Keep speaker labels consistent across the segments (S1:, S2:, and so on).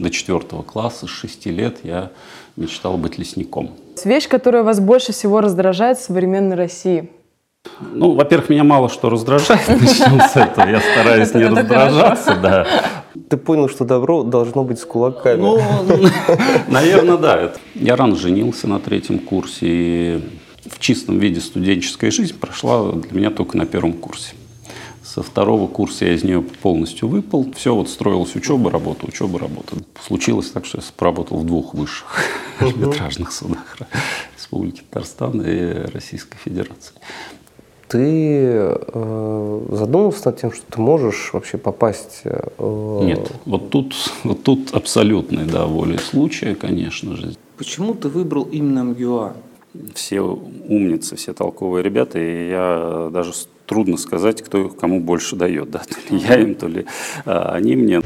S1: до четвертого класса, с шести лет я мечтал быть лесником.
S2: Вещь, которая вас больше всего раздражает в современной России?
S1: Ну, во-первых, меня мало что раздражает, начнем с этого. Я стараюсь не раздражаться, да.
S3: Ты понял, что добро должно быть с кулаками.
S1: Ну, наверное, да. Я рано женился на третьем курсе, и в чистом виде студенческая жизнь прошла для меня только на первом курсе. Со второго курса я из нее полностью выпал. Все, вот строилась учеба, работа, учеба, работа. Случилось так, что я поработал в двух высших арбитражных судах Республики Татарстан и Российской Федерации.
S3: Ты э, задумывался над тем, что ты можешь вообще попасть? Э,
S1: Нет, вот тут, вот тут абсолютной да, волей случая, конечно же.
S4: Почему ты выбрал именно МГУА?
S1: Все умницы, все толковые ребята, и я даже трудно сказать, кто кому больше дает, да, то ли я им, то ли а, они мне.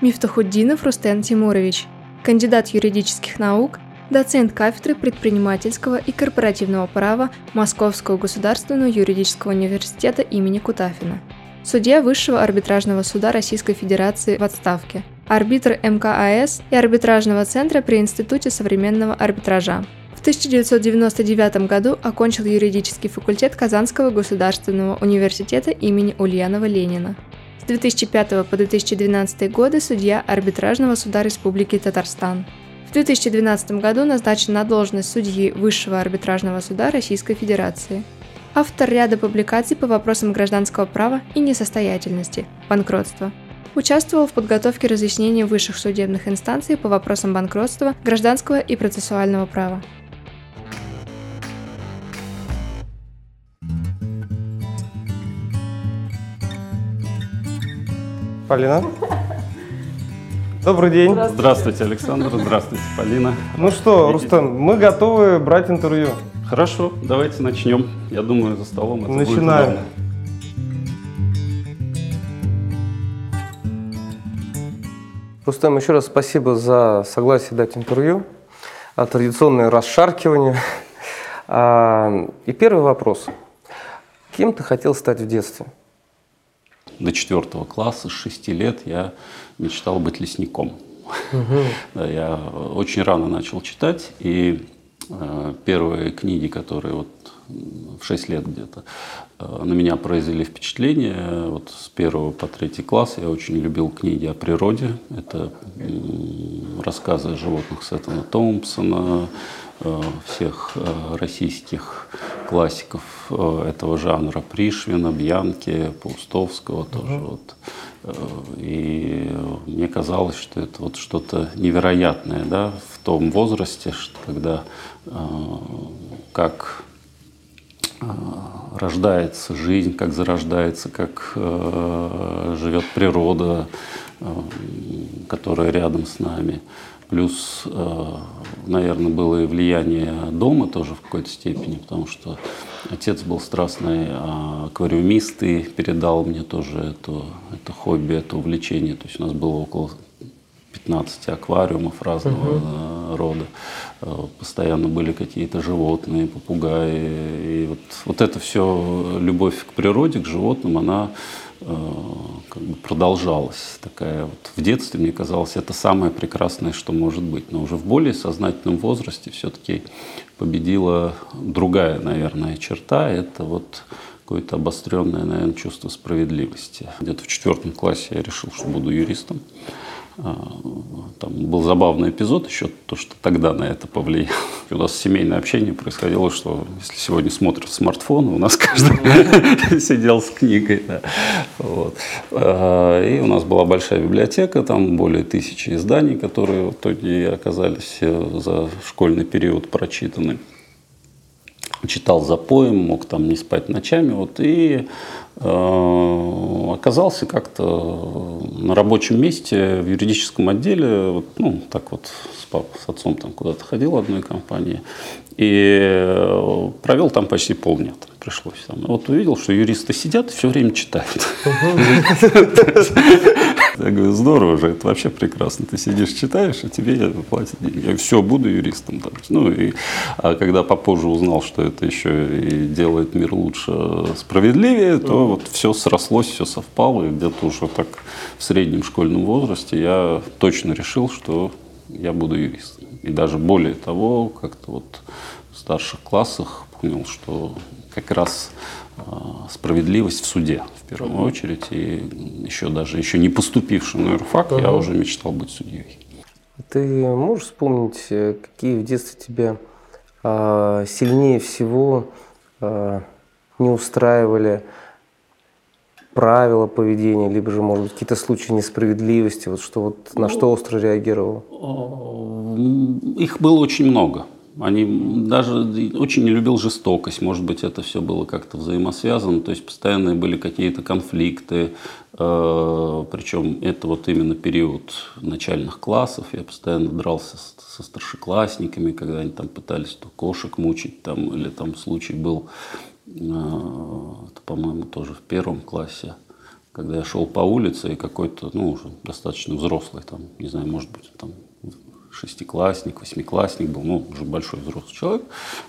S5: Мифтахуддинов Рустен Тимурович, кандидат юридических наук, доцент кафедры предпринимательского и корпоративного права Московского государственного юридического университета имени Кутафина, судья Высшего арбитражного суда Российской Федерации в отставке, арбитр МКАС и арбитражного центра при Институте современного арбитража. В 1999 году окончил юридический факультет Казанского государственного университета имени Ульянова Ленина. С 2005 по 2012 годы судья Арбитражного суда Республики Татарстан. В 2012 году назначен на должность судьи Высшего арбитражного суда Российской Федерации. Автор ряда публикаций по вопросам гражданского права и несостоятельности, банкротства. Участвовал в подготовке разъяснений высших судебных инстанций по вопросам банкротства, гражданского и процессуального права.
S3: Полина? Добрый день.
S1: Здравствуйте, Александр. Здравствуйте, Полина.
S3: Ну что, Рустам, мы готовы брать интервью.
S1: Хорошо, давайте начнем. Я думаю, за столом это
S3: Начинаем.
S1: будет главное.
S3: Рустам, еще раз спасибо за согласие дать интервью. А, Традиционное расшаркивание. А, И первый вопрос. Кем ты хотел стать в детстве?
S1: До четвертого класса, с шести лет я мечтал быть лесником. Да, я очень рано начал читать, и первые книги, которые вот в 6 лет где-то э, на меня произвели впечатление. Вот с первого по третий класс я очень любил книги о природе. Это рассказы о животных Сеттона Томпсона, э, всех э, российских классиков э, этого жанра Пришвина, Бьянки, Паустовского тоже. Вот. Э, И мне казалось, что это вот что-то невероятное да, в том возрасте, что когда э, как э, рождается жизнь, как зарождается, как э, живет природа, э, которая рядом с нами. Плюс, э, наверное, было и влияние дома тоже в какой-то степени, потому что отец был страстный аквариумист и передал мне тоже это, это хобби, это увлечение. То есть у нас было около 15 аквариумов разного э, рода. Э, Постоянно были какие-то животные, попугаи. И вот, вот это все, любовь к природе, к животным, она э, как бы продолжалась. Такая вот в детстве, мне казалось, это самое прекрасное, что может быть. Но уже в более сознательном возрасте все-таки победила другая, наверное, черта. Это вот какое-то обостренное, наверное, чувство справедливости. Где-то в четвертом классе я решил, что буду юристом. А, Там был забавный эпизод еще, то, что тогда на это повлияло. У нас семейное общение происходило, что если сегодня смотрят смартфон, у нас каждый сидел с книгой. да. Вот. А, И у нас была большая библиотека, там более тысячи изданий, которые в итоге оказались э, за школьный период прочитаны читал запоем, мог там не спать ночами. Вот, и оказался как-то на рабочем месте в юридическом отделе, вот, ну, так вот с папой, с отцом там куда-то ходил в одной компании, и провел там почти полдня пришлось. Там. Вот увидел, что юристы сидят и все время читают. Я говорю, здорово же, это вообще прекрасно. Ты сидишь, читаешь, а тебе платят деньги. Я все, буду юристом. Ну, и, а когда попозже узнал, что это еще и делает мир лучше, справедливее, то вот все срослось, все совпало. И где-то уже так в среднем школьном возрасте я точно решил, что я буду юристом. И даже более того, как-то вот в старших классах понял, что как раз а, справедливость в суде в первую очередь. И еще даже еще не поступивший на юрфак, uh-huh. я уже мечтал быть судьей.
S3: Ты можешь вспомнить, э, какие в детстве тебя а, сильнее всего а, не устраивали правила поведения, либо же, может быть, какие-то случаи несправедливости, вот что вот на что остро реагировал?
S1: Их было очень много. Они даже очень не любил жестокость, может быть, это все было как-то взаимосвязано, то есть постоянные были какие-то конфликты, э, причем это вот именно период начальных классов, я постоянно дрался со старшеклассниками, когда они там пытались то кошек мучить, там, или там случай был, э, по-моему, тоже в первом классе, когда я шел по улице, и какой-то, ну, уже достаточно взрослый, там, не знаю, может быть, там, шестиклассник, восьмиклассник был, ну, уже большой взрослый человек,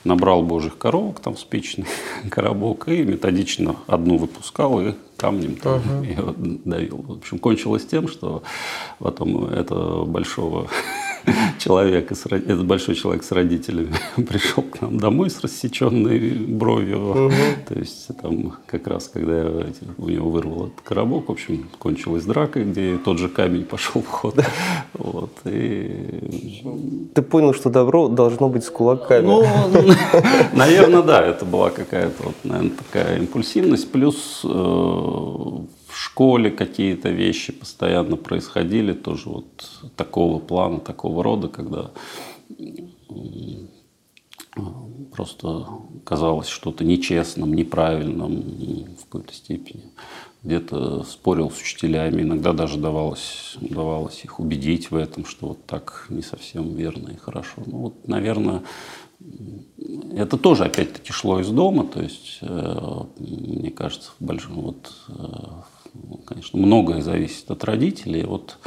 S1: набрал божьих коровок там в спичный коробок и методично одну выпускал и камнем там uh-huh. ее давил. В общем, кончилось тем, что потом этого большого человек, этот большой человек с родителями пришел к нам домой с рассеченной бровью. Угу. То есть там как раз, когда я, у него вырвал этот коробок, в общем, кончилась драка, где тот же камень пошел в ход. Вот, и...
S3: Ты понял, что добро должно быть с кулаками.
S1: Ну, наверное, да, это была какая-то, вот, наверное, такая импульсивность. Плюс э, школе какие-то вещи постоянно происходили, тоже вот такого плана, такого рода, когда просто казалось что-то нечестным, неправильным в какой-то степени. Где-то спорил с учителями, иногда даже давалось, давалось их убедить в этом, что вот так не совсем верно и хорошо. Ну вот, наверное, это тоже опять-таки шло из дома, то есть, э, мне кажется, в большом, вот, э, конечно, многое зависит от родителей. Вот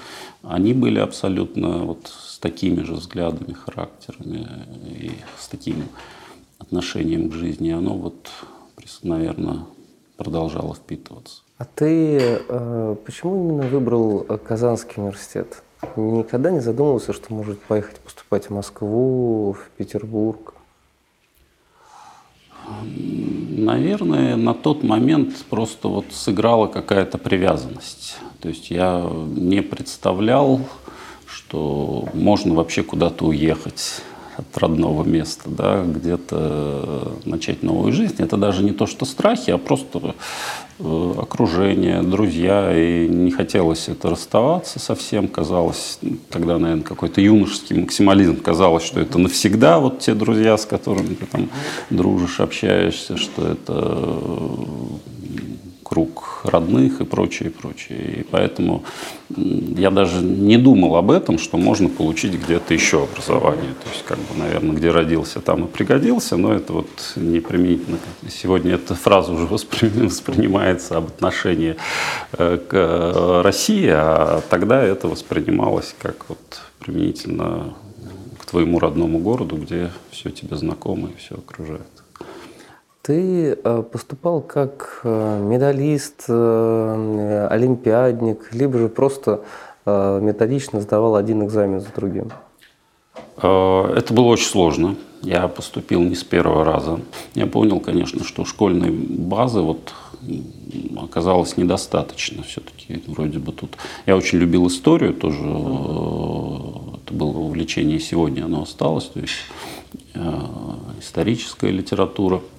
S1: они были абсолютно вот с такими же взглядами, характерами и с таким отношением к жизни. Оно вот, наверное, продолжало впитываться.
S3: А ты э, почему именно выбрал Казанский университет? Никогда не задумывался, что может поехать поступать в Москву, в Петербург?
S1: Наверное, на тот момент просто вот сыграла какая-то привязанность. То есть я не представлял, что можно вообще куда-то уехать от родного места, да, где-то начать новую жизнь. Это даже не то, что страхи, а просто окружение, друзья. И не хотелось это расставаться совсем. Казалось, тогда, наверное, какой-то юношеский максимализм. Казалось, что это навсегда вот те друзья, с которыми ты там дружишь, общаешься, что это круг родных и прочее, и прочее. И поэтому я даже не думал об этом, что можно получить где-то еще образование. То есть, как бы, наверное, где родился, там и пригодился, но это вот не применительно. Сегодня эта фраза уже воспринимается об отношении э, к э, России, а тогда это воспринималось как вот применительно к твоему родному городу, где все тебе знакомо и все окружает.
S3: Ты э, поступал как э, медалист, э, олимпиадник, либо же просто методично сдавал один экзамен за другим?
S1: Это было очень сложно. Я поступил не с первого раза. Я понял, конечно, что школьной базы вот оказалось недостаточно все-таки. Вроде бы тут... Я очень любил историю тоже. Это было увлечение, сегодня оно осталось. То есть историческая литература –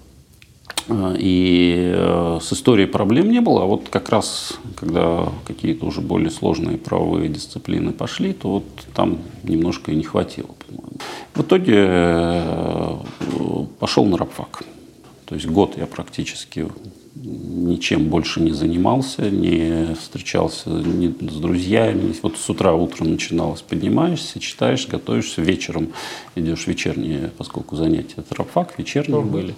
S1: и э, с историей проблем не было, а вот как раз, когда какие-то уже более сложные правовые дисциплины пошли, то вот там немножко и не хватило. В итоге э, пошел на рабфак. То есть год я практически ничем больше не занимался, не встречался ни с друзьями. Вот с утра утром начиналось, поднимаешься, читаешь, готовишься, вечером идешь вечерние, поскольку занятия это рабфак, вечерние угу. были, э,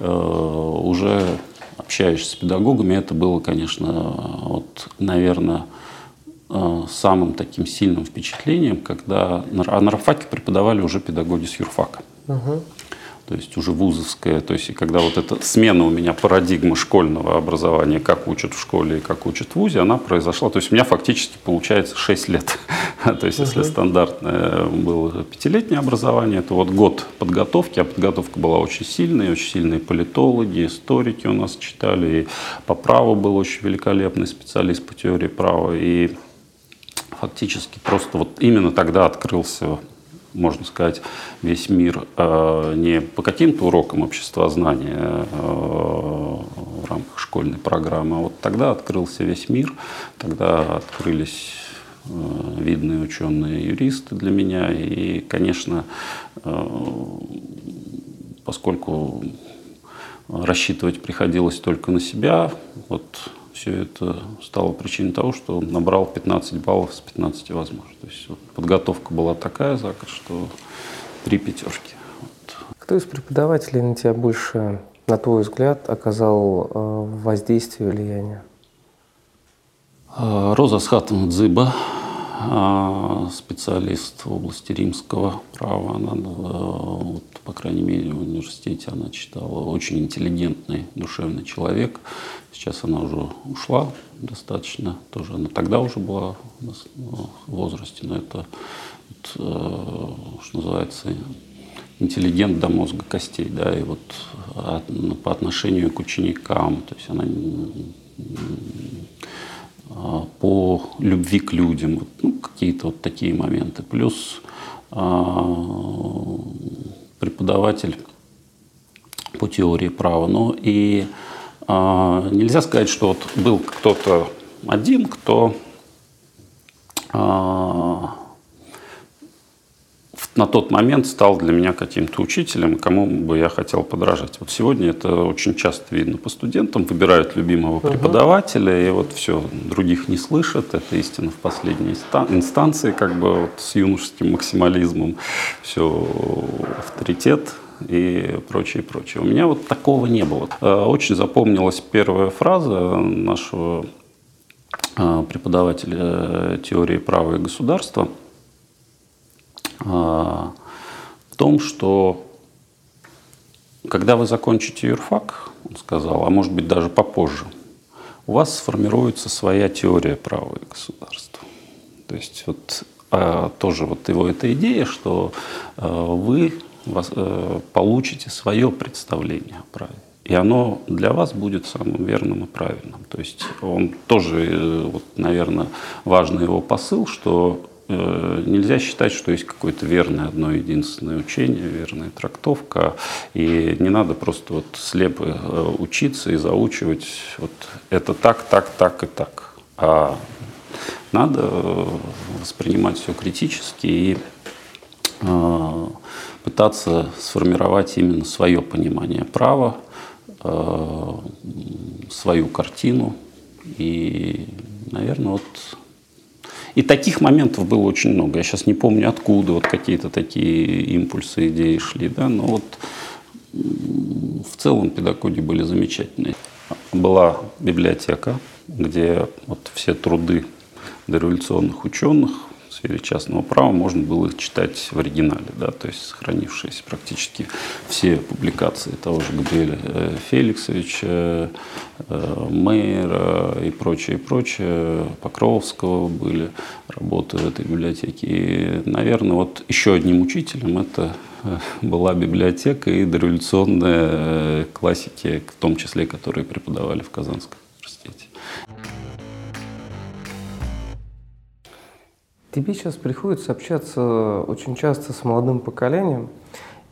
S1: уже общаешься с педагогами. Это было, конечно, вот, наверное, э, самым таким сильным впечатлением, когда а на рабфаке преподавали уже педагоги с юрфака. Угу то есть уже вузовская, то есть и когда вот эта смена у меня парадигмы школьного образования, как учат в школе и как учат в вузе, она произошла, то есть у меня фактически получается 6 лет, то есть если стандартное было пятилетнее образование, то вот год подготовки, а подготовка была очень сильная, очень сильные политологи, историки у нас читали, и по праву был очень великолепный специалист по теории права, и фактически просто вот именно тогда открылся можно сказать, весь мир э, не по каким-то урокам обществознания э, в рамках школьной программы, а вот тогда открылся весь мир, тогда открылись э, видные ученые юристы для меня. И, конечно, поскольку рассчитывать приходилось только на себя, вот все это стало причиной того, что он набрал 15 баллов с 15 возможных. То есть вот, подготовка была такая, Закар, что три пятерки. Вот.
S3: Кто из преподавателей на тебя больше, на твой взгляд, оказал э, воздействие, влияние?
S1: А, Роза Схатовна Дзыба, специалист в области римского права. Она, вот, по крайней мере, в университете она читала. Очень интеллигентный, душевный человек. Сейчас она уже ушла достаточно. Тоже она тогда уже была в возрасте, но это, вот, э, что называется, интеллигент до мозга костей, да, и вот от, ну, по отношению к ученикам, то есть она а, по любви к людям, ну, какие-то вот такие моменты. Плюс а, преподаватель по теории права. Но и а, нельзя сказать, что вот был кто-то один, кто а, на тот момент стал для меня каким-то учителем, кому бы я хотел подражать. Вот сегодня это очень часто видно по студентам, выбирают любимого преподавателя, и вот все, других не слышат, это истина в последней инстанции, как бы вот с юношеским максимализмом, все авторитет, и прочее, прочее. У меня вот такого не было. Э, очень запомнилась первая фраза нашего э, преподавателя э, теории права и государства – в том, что когда вы закончите юрфак, он сказал, а может быть даже попозже, у вас сформируется своя теория права и государства. То есть вот а, тоже вот его эта идея, что а, вы а, получите свое представление о праве. И оно для вас будет самым верным и правильным. То есть он тоже, э, вот, наверное, важный его посыл, что Э, нельзя считать, что есть какое-то верное одно единственное учение, верная трактовка, и не надо просто вот слепо э, учиться и заучивать вот это так, так, так и так. А надо э, воспринимать все критически и пытаться сформировать именно свое понимание права, свою картину. И, наверное, вот и таких моментов было очень много. Я сейчас не помню, откуда вот какие-то такие импульсы, идеи шли, да, но вот в целом педагоги были замечательные. Была библиотека, где вот все труды дореволюционных ученых сфере частного права можно было их читать в оригинале, да, то есть сохранившиеся практически все публикации того же Габриэля э, Феликсовича, э, Мейера и прочее, и прочее, Покровского были работы в этой библиотеке. И, наверное, вот еще одним учителем это э, была библиотека и дореволюционные классики, в том числе, которые преподавали в Казанском университете.
S3: Тебе сейчас приходится общаться очень часто с молодым поколением.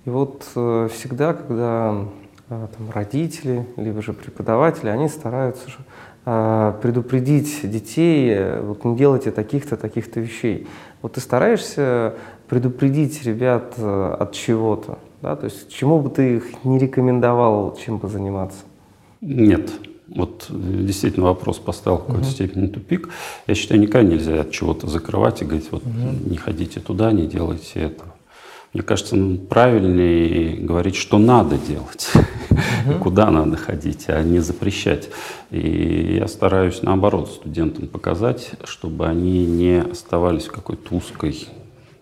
S3: И вот э, всегда, когда э, там, родители, либо же преподаватели, они стараются э, предупредить детей, вот не делайте таких-то, таких-то вещей. Вот ты стараешься предупредить ребят от чего-то, да? То есть чему бы ты их не рекомендовал, чем бы заниматься?
S1: Нет, Вот действительно вопрос поставил в какой-то степени тупик. Я считаю, никогда нельзя от чего-то закрывать и говорить, вот не ходите туда, не делайте этого. Мне кажется, правильнее говорить, что надо делать, uh куда надо ходить, а не запрещать. И я стараюсь, наоборот, студентам показать, чтобы они не оставались в какой-то узкой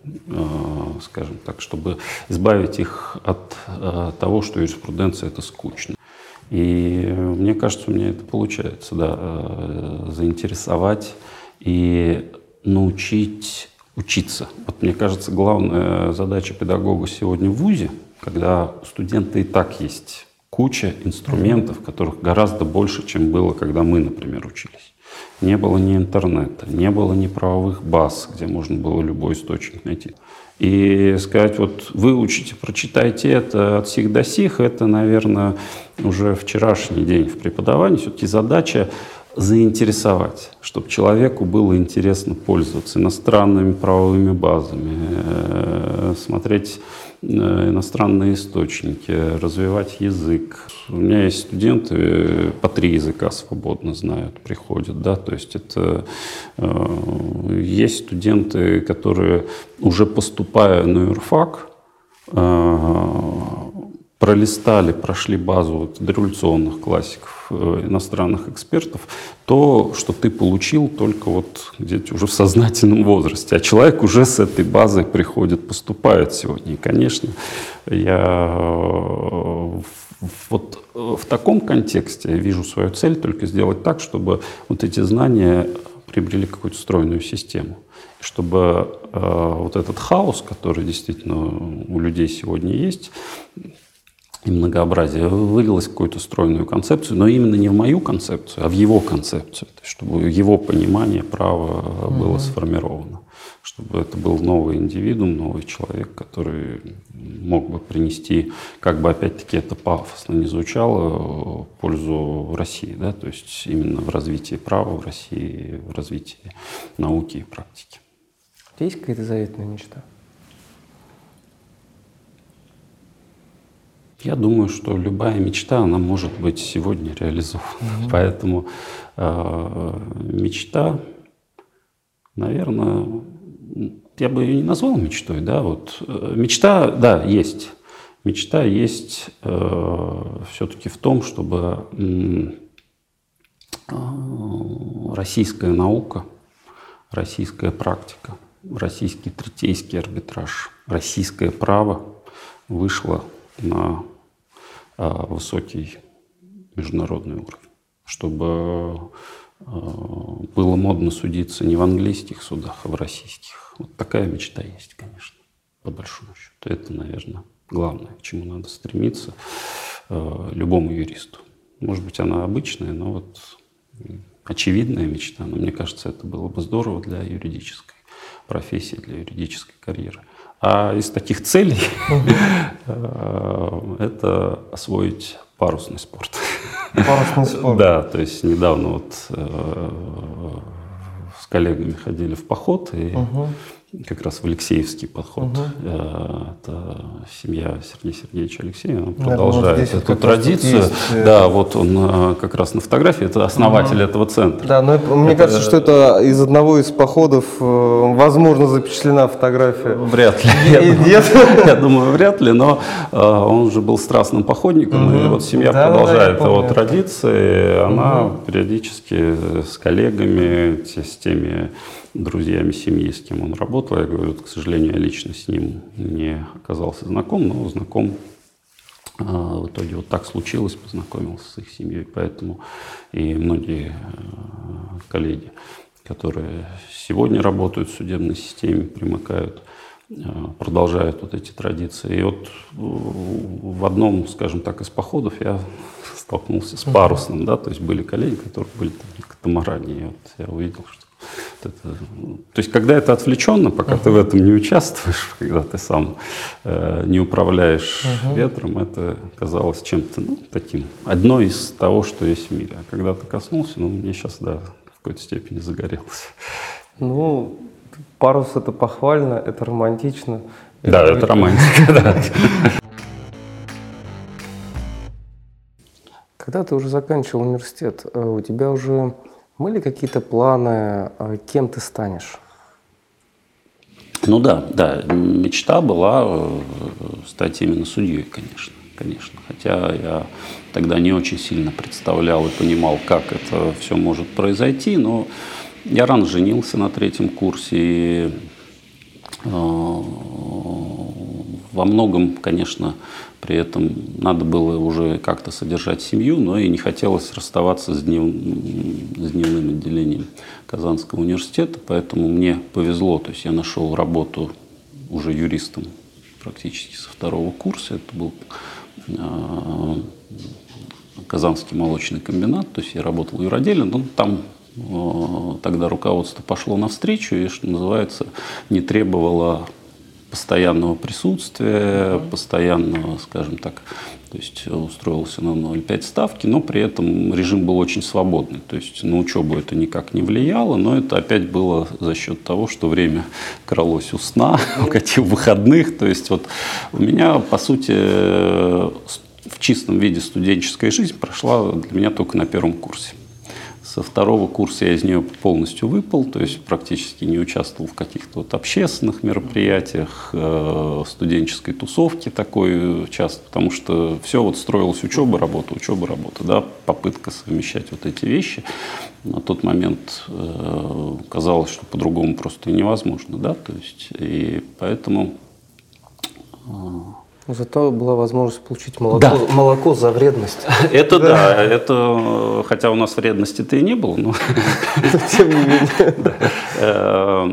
S1: э, скажем так, чтобы избавить их от э, того, что юриспруденция это скучно. И мне кажется, у меня это получается, да, э, заинтересовать и научить учиться. Вот мне кажется, главная задача педагога сегодня в ВУЗе, когда у студента и так есть куча инструментов, которых гораздо больше, чем было, когда мы, например, учились. Не было ни интернета, не было ни правовых баз, где можно было любой источник найти. И сказать, вот выучите, прочитайте это от сих до сих, это, наверное, уже вчерашний день в преподавании. Все-таки задача заинтересовать, чтобы человеку было интересно пользоваться иностранными правовыми базами, э, смотреть иностранные источники, развивать язык. У меня есть студенты, по три языка свободно знают, приходят, да, то есть это э, есть студенты, которые уже поступая на юрфак, пролистали, прошли базу дореволюционных классиков, э, иностранных экспертов, то, что ты получил только вот где-то уже в сознательном возрасте. А человек уже с этой базой приходит, поступает сегодня. И, конечно, я э, вот э, в таком контексте вижу свою цель только сделать так, чтобы вот эти знания приобрели какую-то стройную систему. Чтобы э, вот этот хаос, который действительно у людей сегодня есть, и многообразие вылилось в какую-то стройную концепцию, но именно не в мою концепцию, а в его концепцию, то есть, чтобы его понимание права было сформировано, чтобы это был новый индивидуум, новый человек, который мог бы принести, как бы опять-таки это пафосно не звучало, пользу России, да, то есть именно в развитии права в России, в развитии науки и практики.
S3: Есть какая-то заветная мечта?
S1: Я думаю, что любая мечта, она может быть сегодня реализована. Mm-hmm. Поэтому э, мечта, наверное, я бы ее не назвал мечтой, да, вот э, мечта, да, есть. Мечта есть э, все-таки в том, чтобы э, российская наука, российская практика, российский третейский арбитраж, российское право вышло на высокий международный уровень, чтобы а, было модно судиться не в английских судах, а в российских. Вот такая мечта есть, конечно, по большому счету. Это, наверное, главное, к чему надо стремиться а, любому юристу. Может быть, она обычная, но вот очевидная мечта, но мне кажется, это было бы здорово для юридической профессии, для юридической карьеры. А из таких целей э, это освоить парусный спорт.
S3: Парусный спорт.
S1: Да, то есть недавно вот э, с коллегами ходили в поход и как раз в Алексеевский подход. Угу. Это семья Сергея Сергеевича Алексеева продолжает вот эту традицию. Есть... Э, да, вот он э, как раз на фотографии, это основатель угу. этого центра.
S3: Да, но мне это... кажется, что это из одного из походов, возможно, запечатлена фотография.
S1: Вряд ли. Я думаю, вряд ли, но он же был страстным походником, и вот семья продолжает его традиции, она периодически с коллегами, с теми друзьями семьи, с кем он работал. Я говорю, к сожалению, я лично с ним не оказался знаком, но знаком а, в итоге вот так случилось, познакомился с их семьей, поэтому и многие а, коллеги, которые сегодня работают в судебной системе, примыкают, а, продолжают вот эти традиции. И вот в одном, скажем так, из походов я столкнулся с парусным, да, то есть были коллеги, которые были там на катамаране, и вот я увидел, что то есть, когда это отвлеченно, пока uh-huh. ты в этом не участвуешь, когда ты сам э, не управляешь uh-huh. ветром, это казалось чем-то ну, таким, одно из того, что есть в мире. А когда ты коснулся, ну, мне сейчас, да, в какой-то степени загорелось.
S3: Ну, парус это похвально, это романтично.
S1: Да, это, это романтика, да.
S3: Когда ты уже заканчивал университет, э, у тебя уже были какие-то планы, э, кем ты станешь?
S1: Ну да, да, мечта была э, стать именно судьей, конечно, конечно. Хотя я тогда не очень сильно представлял и понимал, как это все может произойти, но я рано женился на третьем курсе, и э, во многом, конечно, при этом надо было уже как-то содержать семью, но и не хотелось расставаться с, днев, с дневным отделением Казанского университета, поэтому мне повезло, то есть я нашел работу уже юристом практически со второго курса, это был э, Казанский молочный комбинат, то есть я работал в юроделе, но там э, тогда руководство пошло навстречу и, что называется, не требовало постоянного присутствия, постоянного, скажем так, то есть устроился на 0,5 ставки, но при этом режим был очень свободный. То есть на учебу это никак не влияло, но это опять было за счет того, что время кралось у сна, у выходных. То есть вот у меня, по сути, в чистом виде студенческая жизнь прошла для меня только на первом курсе. Со второго курса я из нее полностью выпал, то есть практически не участвовал в каких-то вот общественных мероприятиях, э, студенческой тусовке такой часто, потому что все вот строилось учеба, работа, учеба, работа, да, попытка совмещать вот эти вещи. На тот момент э, казалось, что по-другому просто невозможно, да, то есть и поэтому
S3: э, Зато была возможность получить молоко, да. молоко за вредность.
S1: Это да. да, это хотя у нас вредности-то и не было, но тем не менее. Э,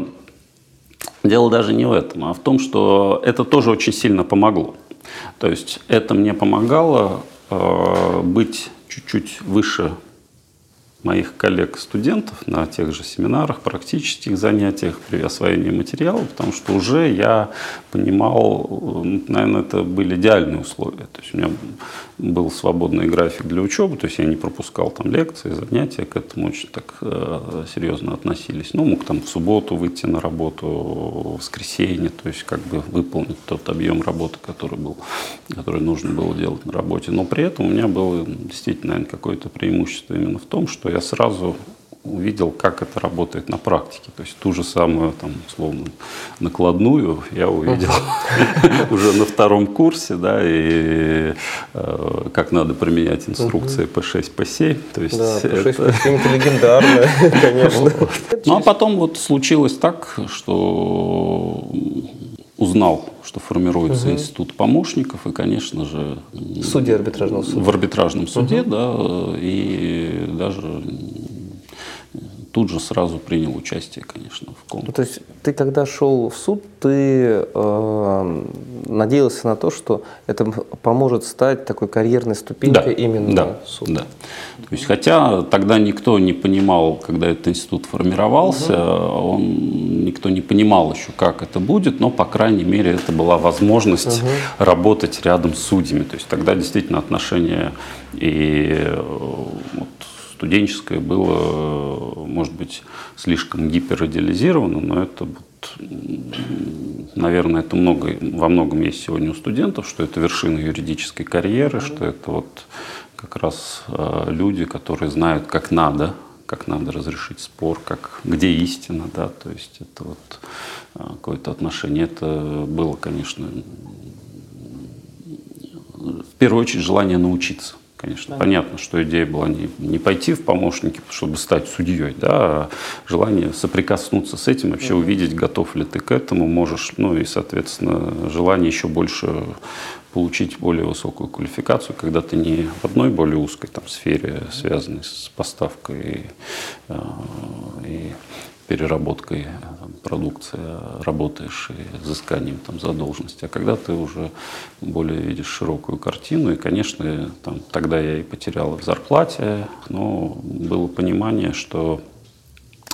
S1: дело даже не в этом, а в том, что это тоже очень сильно помогло. То есть это мне помогало э, быть чуть-чуть выше моих коллег-студентов на тех же семинарах, практических занятиях при освоении материала, потому что уже я понимал, наверное, это были идеальные условия. То есть у меня был свободный график для учебы, то есть я не пропускал там лекции, занятия, к этому очень так э, серьезно относились. Ну, мог там в субботу выйти на работу, в воскресенье, то есть как бы выполнить тот объем работы, который был, который нужно было делать на работе. Но при этом у меня было действительно, наверное, какое-то преимущество именно в том, что я сразу увидел, как это работает на практике. То есть ту же самую, там, условно, накладную я увидел уже на втором курсе, да, и э, как надо применять инструкции P6, P7. То есть
S3: да, P6, P7 это легендарно, конечно.
S1: Ну, а потом вот случилось так, что узнал, что формируется угу. институт помощников, и, конечно же...
S3: Судьи арбитражного суда.
S1: В арбитражном суде, угу. да, и даже тут же сразу принял участие, конечно, в конкурсе.
S3: Ну, то есть ты когда шел в суд, ты э, надеялся на то, что это поможет стать такой карьерной ступенькой
S1: да,
S3: именно
S1: да, суда? Да. То есть, хотя тогда никто не понимал, когда этот институт формировался, угу. он, никто не понимал еще, как это будет, но, по крайней мере, это была возможность угу. работать рядом с судьями. То есть тогда действительно отношения и э, вот, студенческое было, может быть, слишком гиперидеализировано, но это вот, наверное, это много, во многом есть сегодня у студентов, что это вершина юридической карьеры, что это вот как раз э, люди, которые знают, как надо, как надо разрешить спор, как, где истина, да, то есть это вот э, какое-то отношение. Это было, конечно, в первую очередь желание научиться. Конечно, да. понятно, что идея была не, не пойти в помощники, чтобы стать судьей, да, а желание соприкоснуться с этим, вообще угу. увидеть, готов ли ты к этому, можешь, ну и, соответственно, желание еще больше получить более высокую квалификацию, когда ты не в одной более узкой там, сфере, связанной с поставкой э, и переработкой продукции работаешь и изысканием там, задолженности. А когда ты уже более видишь широкую картину, и, конечно, там, тогда я и потерял в зарплате, но было понимание, что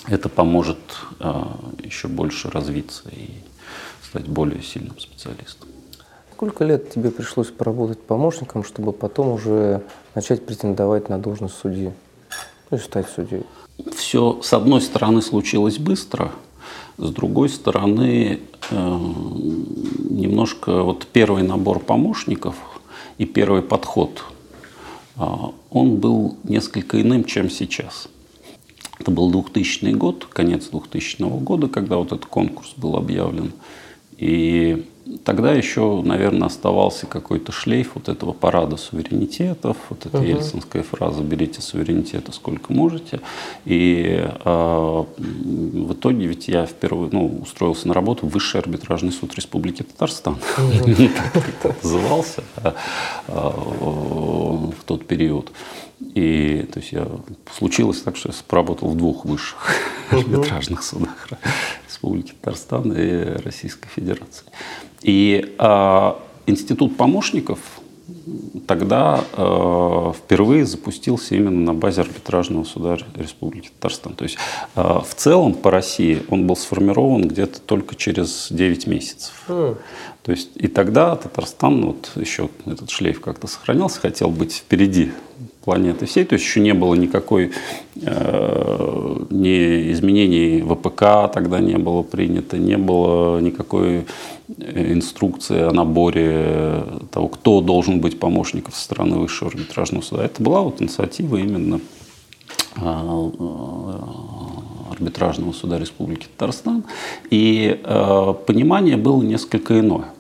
S1: это поможет а, еще больше развиться и стать более сильным специалистом.
S3: Сколько лет тебе пришлось поработать помощником, чтобы потом уже начать претендовать на должность судьи, ну и стать судьей?
S1: Все, с одной стороны, случилось быстро, с другой стороны, э, немножко вот первый набор помощников и первый подход а, он был несколько иным, чем сейчас. Это был 2000 год, конец 2000 года, когда вот этот конкурс был объявлен. И тогда еще, наверное, оставался какой-то шлейф вот этого парада суверенитетов, вот эта uh-huh. ельцинская фраза «берите суверенитета сколько можете». И э, в итоге ведь я впервые ну, устроился на работу в Высший арбитражный суд Республики Татарстан. Так это назывался а, а, в тот период. И то есть я, случилось так, что я поработал в двух высших арбитражных судах Республики Татарстан и Российской Федерации. И э, институт помощников тогда э, впервые запустился именно на базе арбитражного суда Республики Татарстан. То есть э, в целом по России он был сформирован где-то только через 9 месяцев. Mm. То есть и тогда Татарстан, вот еще этот шлейф как-то сохранялся, хотел быть впереди планеты всей. То есть еще не было никакой э, ни изменений ВПК тогда не было принято, не было никакой э, инструкции о наборе того, кто должен быть помощником со стороны Высшего арбитражного суда. Это была вот инициатива именно э, э, арбитражного суда Республики Татарстан. И э, понимание было несколько иное.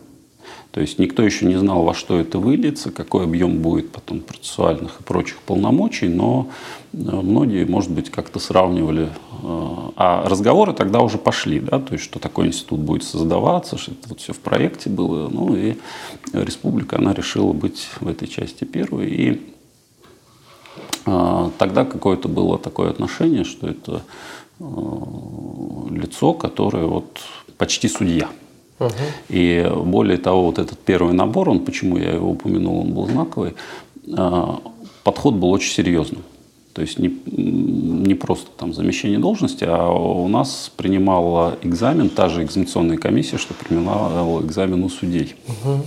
S1: То есть никто еще не знал, во что это выльется, какой объем будет потом процессуальных и прочих полномочий, но э, многие, может быть, как-то сравнивали. Э, а разговоры тогда уже пошли, да, то есть что такой институт будет создаваться, что это вот все в проекте было. Ну и республика, она решила быть в этой части первой. И э, тогда какое-то было такое отношение, что это лицо, которое вот почти судья. И более того, вот этот первый набор, он, почему я его упомянул, он был знаковый, а, подход был очень серьезным. То есть не, не просто там замещение должности, а у нас принимала экзамен та же экзаменационная комиссия, что принимала экзамен у судей. Угу.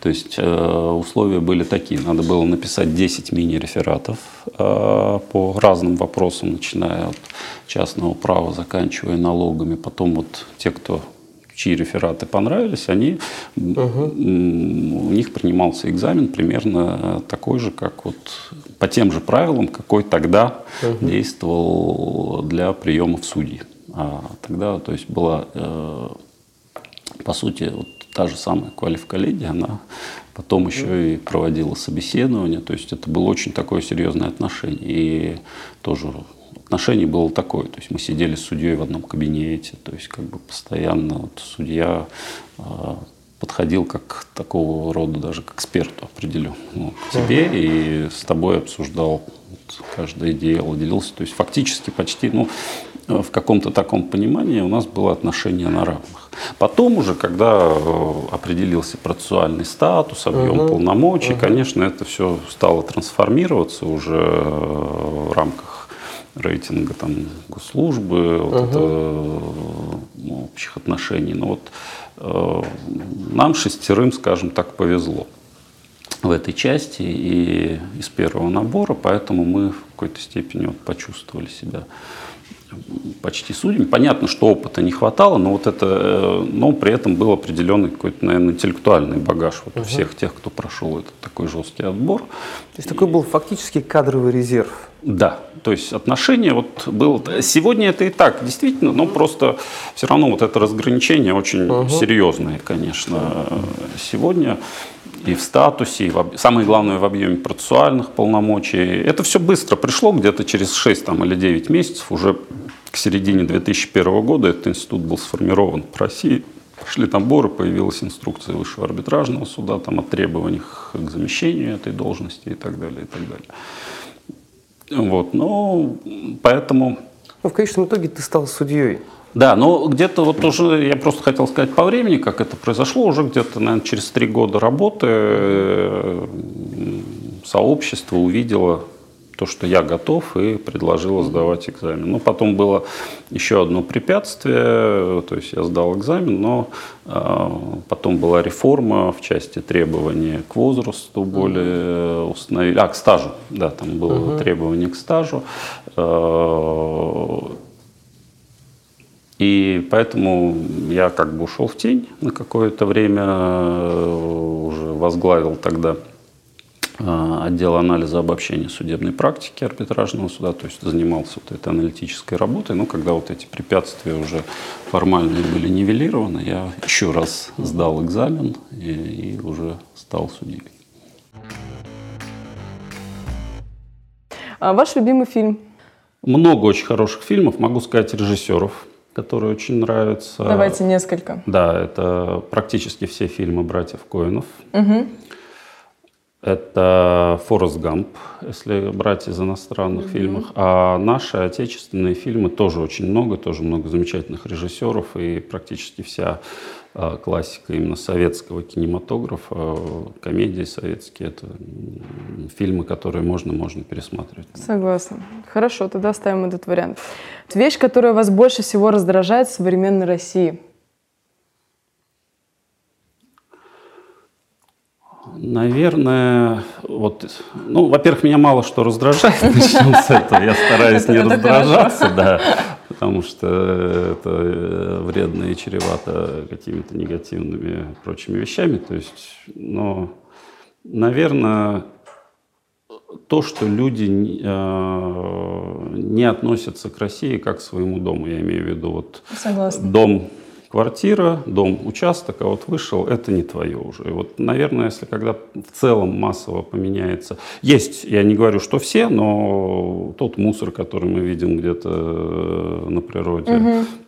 S1: То есть э, условия были такие. Надо было написать 10 мини-рефератов э, по разным вопросам, начиная от частного права, заканчивая налогами. Потом вот те, кто чьи рефераты понравились, они, угу. у них принимался экзамен примерно такой же, как вот по тем же правилам, какой тогда угу. действовал для приема в судьи. А тогда, то есть была, э, по сути, вот та же самая квалифколлегия, она потом еще и проводила собеседование, то есть это было очень такое серьезное отношение. И тоже отношение было такое. То есть мы сидели с судьей в одном кабинете, то есть как бы постоянно вот судья э, подходил как такого рода даже к эксперту определю ну, к тебе и с тобой обсуждал вот, каждое дело, делился. То есть фактически почти, ну, в каком-то таком понимании у нас было отношение на равных. Потом уже, когда э, определился процессуальный статус, объем uh-huh. полномочий, uh-huh. конечно, это все стало трансформироваться уже в рамках рейтинга там, госслужбы, вот uh-huh. это, ну, общих отношений. Но вот э, нам шестерым, скажем так, повезло в этой части и из первого набора, поэтому мы в какой-то степени вот почувствовали себя почти судьями. Понятно, что опыта не хватало, но вот это, э, но при этом был определенный какой-то, наверное, интеллектуальный багаж вот угу. у всех тех, кто прошел этот такой жесткий отбор. То
S3: есть такой был фактически кадровый резерв.
S1: Да, то есть отношение вот было. Сегодня это и так, действительно, но просто все равно вот это разграничение очень угу. серьезное, конечно. Сегодня и в статусе, и в об... самое главное в объеме процессуальных полномочий. Это все быстро пришло, где-то через 6 там, или 9 месяцев, уже к середине 2001 года этот институт был сформирован в России. Пошли наборы, появилась инструкция Высшего арбитражного суда там, о требованиях к замещению этой должности и так далее. И так далее. Вот, ну, поэтому...
S3: Ну, в конечном итоге ты стал судьей.
S1: Да, но где-то вот уже, я просто хотел сказать по времени, как это произошло, уже где-то, наверное, через три года работы э, сообщество увидело то, что я готов, и предложило сдавать экзамен. Ну, потом было еще одно препятствие, то есть я сдал экзамен, но э, потом была реформа в части требований к возрасту более установили, а, к стажу, да, там было uh-huh. требование к стажу. Э, и поэтому я как бы ушел в тень на какое-то время, уже возглавил тогда отдел анализа обобщения судебной практики арбитражного суда, то есть занимался вот этой аналитической работой. Но когда вот эти препятствия уже формальные были нивелированы, я еще раз сдал экзамен и, и уже стал судьей.
S2: А ваш любимый фильм?
S1: Много очень хороших фильмов, могу сказать, режиссеров, которые очень нравятся.
S2: Давайте несколько.
S1: Да, это практически все фильмы братьев Коинов.
S2: Угу.
S1: Это Форест Гамп, если брать из иностранных mm-hmm. фильмов. А наши отечественные фильмы тоже очень много, тоже много замечательных режиссеров и практически вся а, классика именно советского кинематографа, а, комедии советские, это фильмы, которые можно, можно пересматривать.
S2: Согласна. Хорошо, тогда ставим этот вариант. Вещь, которая вас больше всего раздражает в современной России –
S1: Наверное, вот, ну, во-первых, меня мало что раздражает, начнем с этого. Я стараюсь не раздражаться, да, потому что это э, вредно и чревато какими-то негативными прочими вещами. То есть, но, наверное, то, что люди э, не относятся к России как к своему дому, я имею в виду вот
S2: Согласна.
S1: дом квартира, дом, участок, а вот вышел, это не твое уже. И вот, наверное, если когда в целом массово поменяется, есть, я не говорю, что все, но тот мусор, который мы видим где-то э, на природе,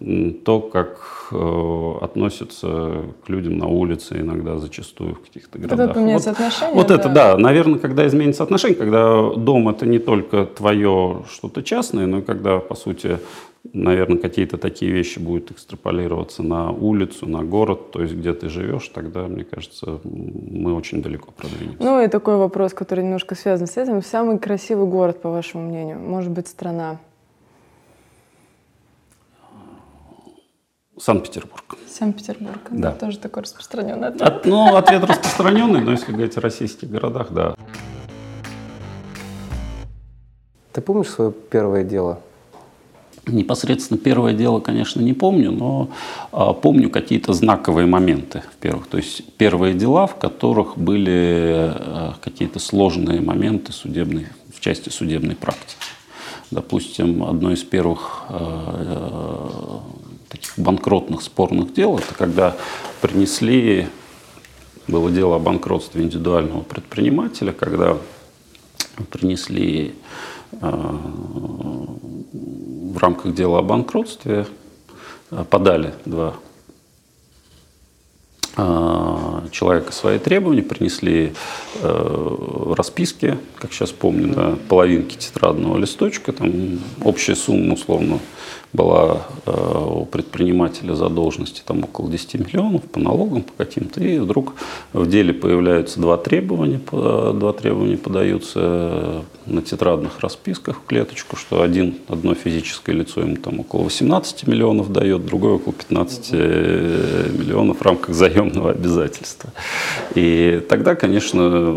S1: угу. то, как э, относятся к людям на улице иногда зачастую в каких-то городах.
S2: Когда поменяется вот, отношение.
S1: Вот да. это, да, наверное, когда изменится отношение, когда дом это не только твое что-то частное, но и когда, по сути, наверное, какие-то такие вещи будут экстраполироваться на улицу, на город, то есть где ты живешь, тогда, мне кажется, мы очень далеко продвинемся.
S2: Ну и такой вопрос, который немножко связан с этим. Самый красивый город, по вашему мнению? Может быть, страна?
S1: Санкт-Петербург.
S2: Санкт-Петербург.
S1: Да.
S2: Тоже такой распространенный ответ.
S1: От, ну, ответ распространенный, но если говорить о российских городах, да.
S3: Ты помнишь свое первое дело?
S1: Непосредственно первое дело, конечно, не помню, но а, помню какие-то знаковые моменты в первых. То есть первые дела, в которых были а, какие-то сложные моменты судебной, в части судебной практики. Допустим, одно из первых а, таких банкротных спорных дел, это когда принесли, было дело о банкротстве индивидуального предпринимателя, когда принесли в рамках дела о банкротстве э, подали два э, человека свои требования, принесли э, расписки, как сейчас помню, да, половинки тетрадного листочка, там общая сумма условно была э, у предпринимателя задолженности там около 10 миллионов по налогам, по каким-то, и вдруг в деле появляются два требования, два требования подаются на тетрадных расписках в клеточку, что один, одно физическое лицо ему там около 18 миллионов дает, другое около 15 миллионов в рамках заемного обязательства. И тогда, конечно,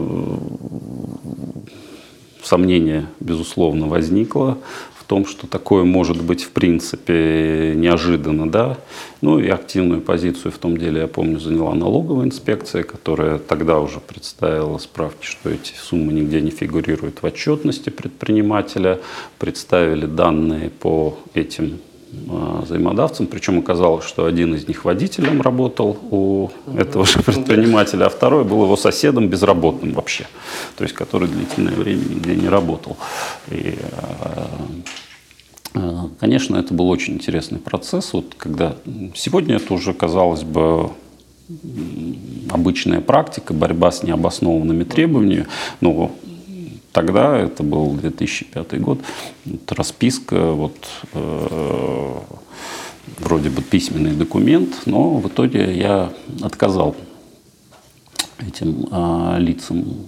S1: сомнение, безусловно, возникло в том, что такое может быть в принципе неожиданно, да. Ну и активную позицию в том деле, я помню, заняла налоговая инспекция, которая тогда уже представила справки, что эти суммы нигде не фигурируют в отчетности предпринимателя, представили данные по этим а, взаимодавцам, причем оказалось, что один из них водителем работал у этого же предпринимателя, а второй был его соседом безработным вообще, то есть который длительное время нигде не работал. И, а, а, конечно, это был очень интересный процесс, вот когда сегодня это уже, казалось бы, обычная практика, борьба с необоснованными требованиями, но тогда, это был 2005 год, вот расписка, вот, э, вроде бы письменный документ, но в итоге я отказал этим э, лицам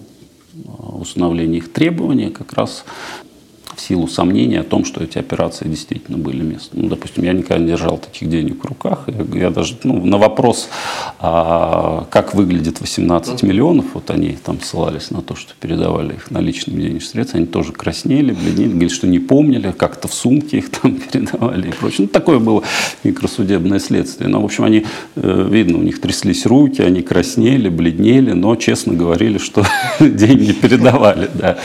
S1: установления их требований как раз в силу сомнений о том, что эти операции действительно были местными. Ну, допустим, я никогда не держал таких денег в руках. Я, я даже ну, на вопрос, а, как выглядит 18 миллионов, вот они там ссылались на то, что передавали их наличными денежными средствами, они тоже краснели, бледнели, говорили, что не помнили, как-то в сумке их там передавали и прочее. Ну, такое было микросудебное следствие. Но, в общем, они, э, видно, у них тряслись руки, они краснели, бледнели, но честно говорили, что деньги передавали. Да.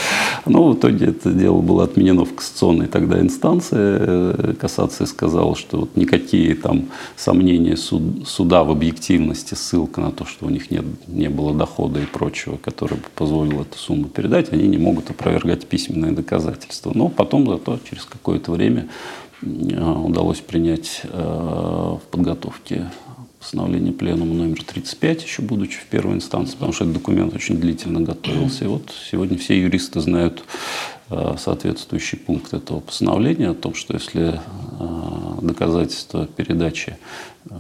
S1: Ну, в итоге это дело было отменено в кассационной тогда инстанции. Э, кассация сказала, что вот никакие там сомнения суд, суда в объективности, ссылка на то, что у них нет, не было дохода и прочего, который бы позволил эту сумму передать, они не могут опровергать письменные доказательства. Но потом зато через какое-то время э, удалось принять э, в подготовке постановление пленума номер 35, еще будучи в первой инстанции, потому что этот документ очень длительно готовился. И вот сегодня все юристы знают э, соответствующий пункт этого постановления о том, что если э, доказательства передачи э,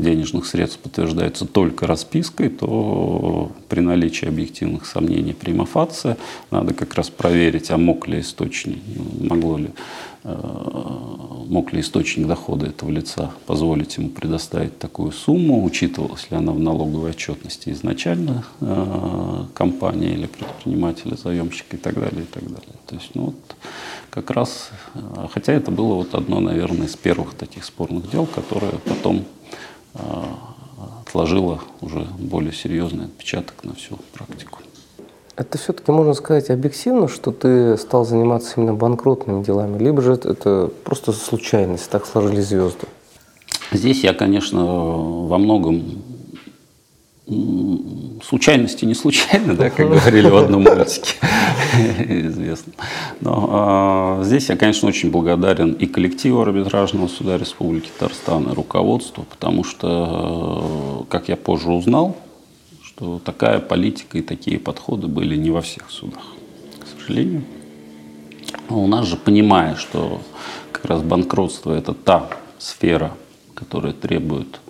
S1: денежных средств подтверждается только распиской, то при наличии объективных сомнений фация надо как раз проверить, а мог ли источник, могло ли Э, мог ли источник дохода этого лица позволить ему предоставить такую сумму, учитывалась ли она в налоговой отчетности изначально э, компании или предпринимателя, заемщика и так далее, и так далее. То есть, ну вот, как раз, э, хотя это было вот одно, наверное, из первых таких спорных дел, которое потом отложило уже более серьезный отпечаток на всю практику.
S3: Это все-таки можно сказать объективно, что ты стал заниматься именно банкротными делами, либо же это просто случайность, так сложились звезды?
S1: Здесь я, конечно, во многом случайности не случайно, да, как говорили в одном мультике известно. Но а, здесь я, конечно, очень благодарен и коллективу арбитражного суда Республики Татарстан, и руководству, потому что, как я позже узнал, что такая политика и такие подходы были не во всех судах, к сожалению. у нас же, понимая, что как раз банкротство – это та сфера, которая требует, а,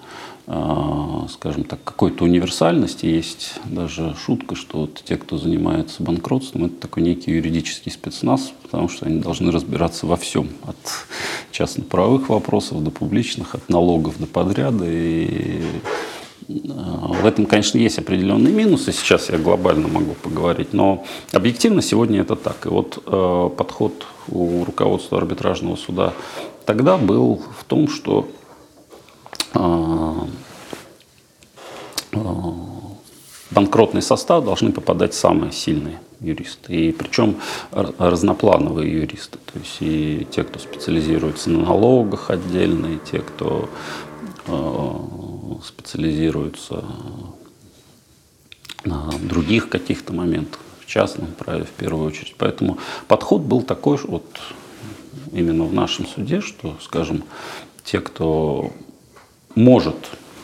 S1: скажем так, какой-то универсальности. Есть даже шутка, что вот те, кто занимается банкротством, это такой некий юридический спецназ, потому что они должны разбираться во всем, от частно-правовых вопросов до публичных, от налогов до подряда. И в этом, конечно, есть определенные минусы. Сейчас я глобально могу поговорить, но объективно сегодня это так. И вот э, подход у руководства арбитражного суда тогда был в том, что банкротный состав должны попадать самые сильные юристы. И причем разноплановые юристы. То есть и те, кто специализируется на налогах отдельно, и те, кто э, специализируются на других каких-то моментах, в частном праве в первую очередь. Поэтому подход был такой, вот именно в нашем суде, что, скажем, те, кто может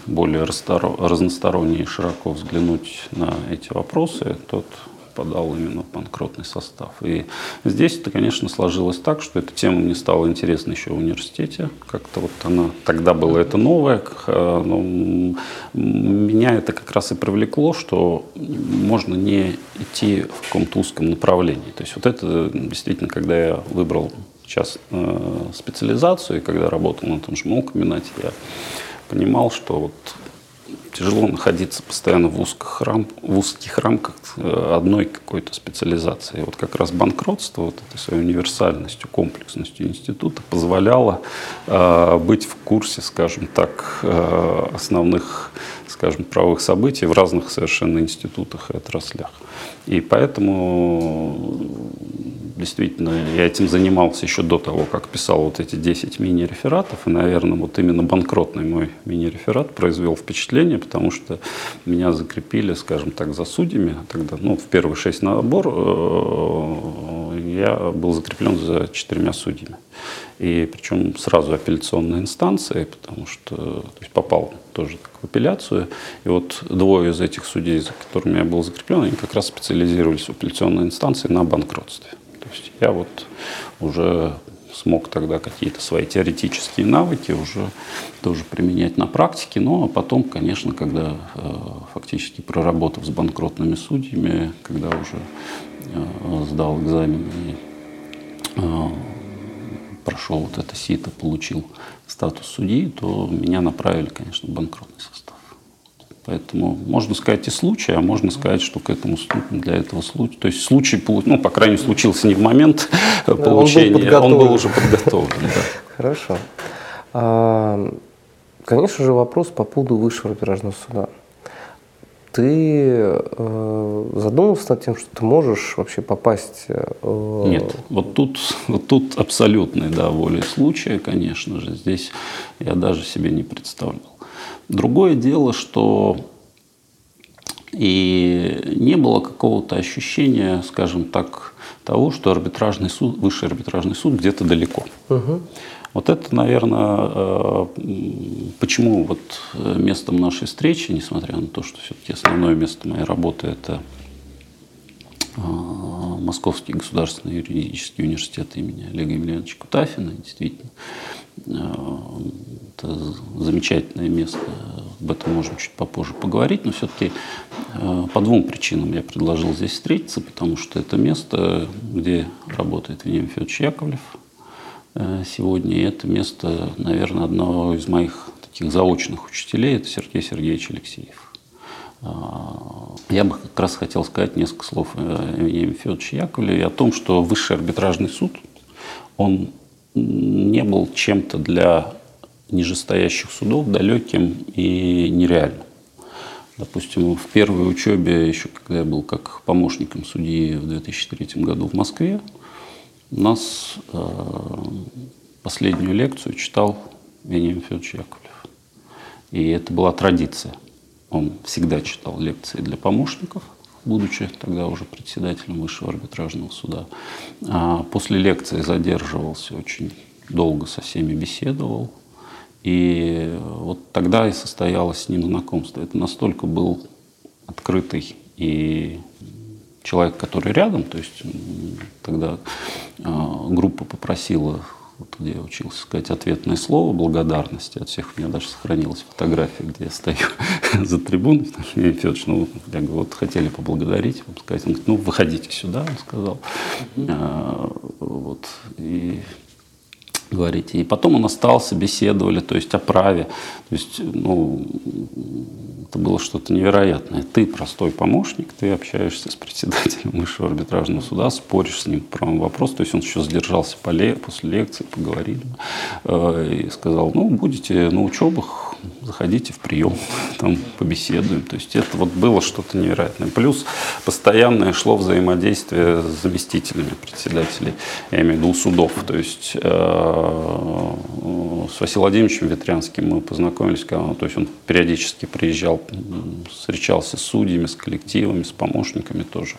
S1: более разносторонне и широко взглянуть на эти вопросы, тот попадал именно в банкротный состав. И здесь это, конечно, сложилось так, что эта тема мне стала интересна еще в университете. Как-то вот она, тогда было это новое, но меня это как раз и привлекло, что можно не идти в каком-то узком направлении. То есть вот это действительно, когда я выбрал сейчас э, специализацию, и когда работал на том же Молкомбинате, я понимал, что вот тяжело находиться постоянно в узких, рам, в узких рамках э, одной какой-то специализации. Вот как раз банкротство вот этой своей универсальностью, комплексностью института позволяло э, быть в курсе, скажем так, э, основных, скажем, правовых событий в разных совершенно институтах и отраслях. И поэтому действительно, я этим занимался еще до того, как писал вот эти 10 мини-рефератов. И, наверное, вот именно банкротный мой мини-реферат произвел впечатление, потому что меня закрепили, скажем так, за судьями. Тогда, ну, в первые шесть набор э, я был закреплен за четырьмя судьями. И причем сразу апелляционной инстанции, потому что то есть попал тоже в апелляцию. И вот двое из этих судей, за которыми я был закреплен, они как раз специализировались в апелляционной инстанции на банкротстве. То есть я вот уже смог тогда какие-то свои теоретические навыки уже тоже применять на практике. Ну, а потом, конечно, когда э, фактически проработав с банкротными судьями, когда уже э, сдал экзамен и э, прошел вот это сито, получил статус судьи, то меня направили, конечно, в банкротный состав. Поэтому можно сказать и случай, а можно сказать, что к этому для этого случая, то есть случай, ну, по крайней мере, случился не в момент получения, он был, он был уже подготовлен. Да.
S3: Хорошо. А, конечно же, вопрос по поводу высшего арбитражного суда. Ты э, задумался над тем, что ты можешь вообще попасть?
S1: Э, Нет, вот тут, вот тут абсолютная да, воля случая, конечно же. Здесь я даже себе не представлял. Другое дело, что и не было какого-то ощущения, скажем так, того, что арбитражный суд, высший арбитражный суд где-то далеко. Угу. Вот это, наверное, э, почему вот местом нашей встречи, несмотря на то, что все-таки основное место моей работы это э, Московский государственный юридический университет имени Олега Емельяновича Кутафина, действительно, Э, это замечательное место. Об этом можно чуть попозже поговорить. Но все-таки э, по двум причинам я предложил здесь встретиться, потому что это место, где работает Вениамин Федорович Яковлев э, сегодня. И это место, наверное, одного из моих таких заочных учителей. Это Сергей Сергеевич Алексеев. Я бы как раз хотел сказать несколько слов о Евгении Федоровиче Яковлеве и о том, что Высший арбитражный суд, он не был чем-то для нижестоящих судов далеким и нереальным. Допустим, в первой учебе, еще когда я был как помощником судьи в 2003 году в Москве, у нас э, последнюю лекцию читал Вениамин Федорович Яковлев. И это была традиция. Он всегда читал лекции для помощников – будучи тогда уже председателем Высшего арбитражного суда. А после лекции задерживался очень долго со всеми беседовал. И вот тогда и состоялось с ним знакомство. Это настолько был открытый и человек, который рядом, то есть тогда а, группа попросила вот где я учился сказать ответное слово благодарности от всех. У меня даже сохранилась фотография, где я стою за трибуной. Евгений Федорович, ну, я говорю, вот хотели поблагодарить, вам сказать. Он говорит, ну, выходите сюда, он сказал. А, вот, и говорите. И потом он остался, беседовали, то есть о праве. То есть, ну, это было что-то невероятное. Ты простой помощник, ты общаешься с председателем высшего арбитражного суда, споришь с ним по правому вопросу. То есть он еще сдержался после лекции, поговорили. Э, и сказал, ну, будете на учебах, заходите в прием, там побеседуем. То есть это вот было что-то невероятное. Плюс постоянное шло взаимодействие с заместителями председателей, я имею в виду судов. То есть э, с Василием Владимировичем Ветрянским мы познакомились, когда, то есть он периодически приезжал, встречался с судьями, с коллективами, с помощниками тоже.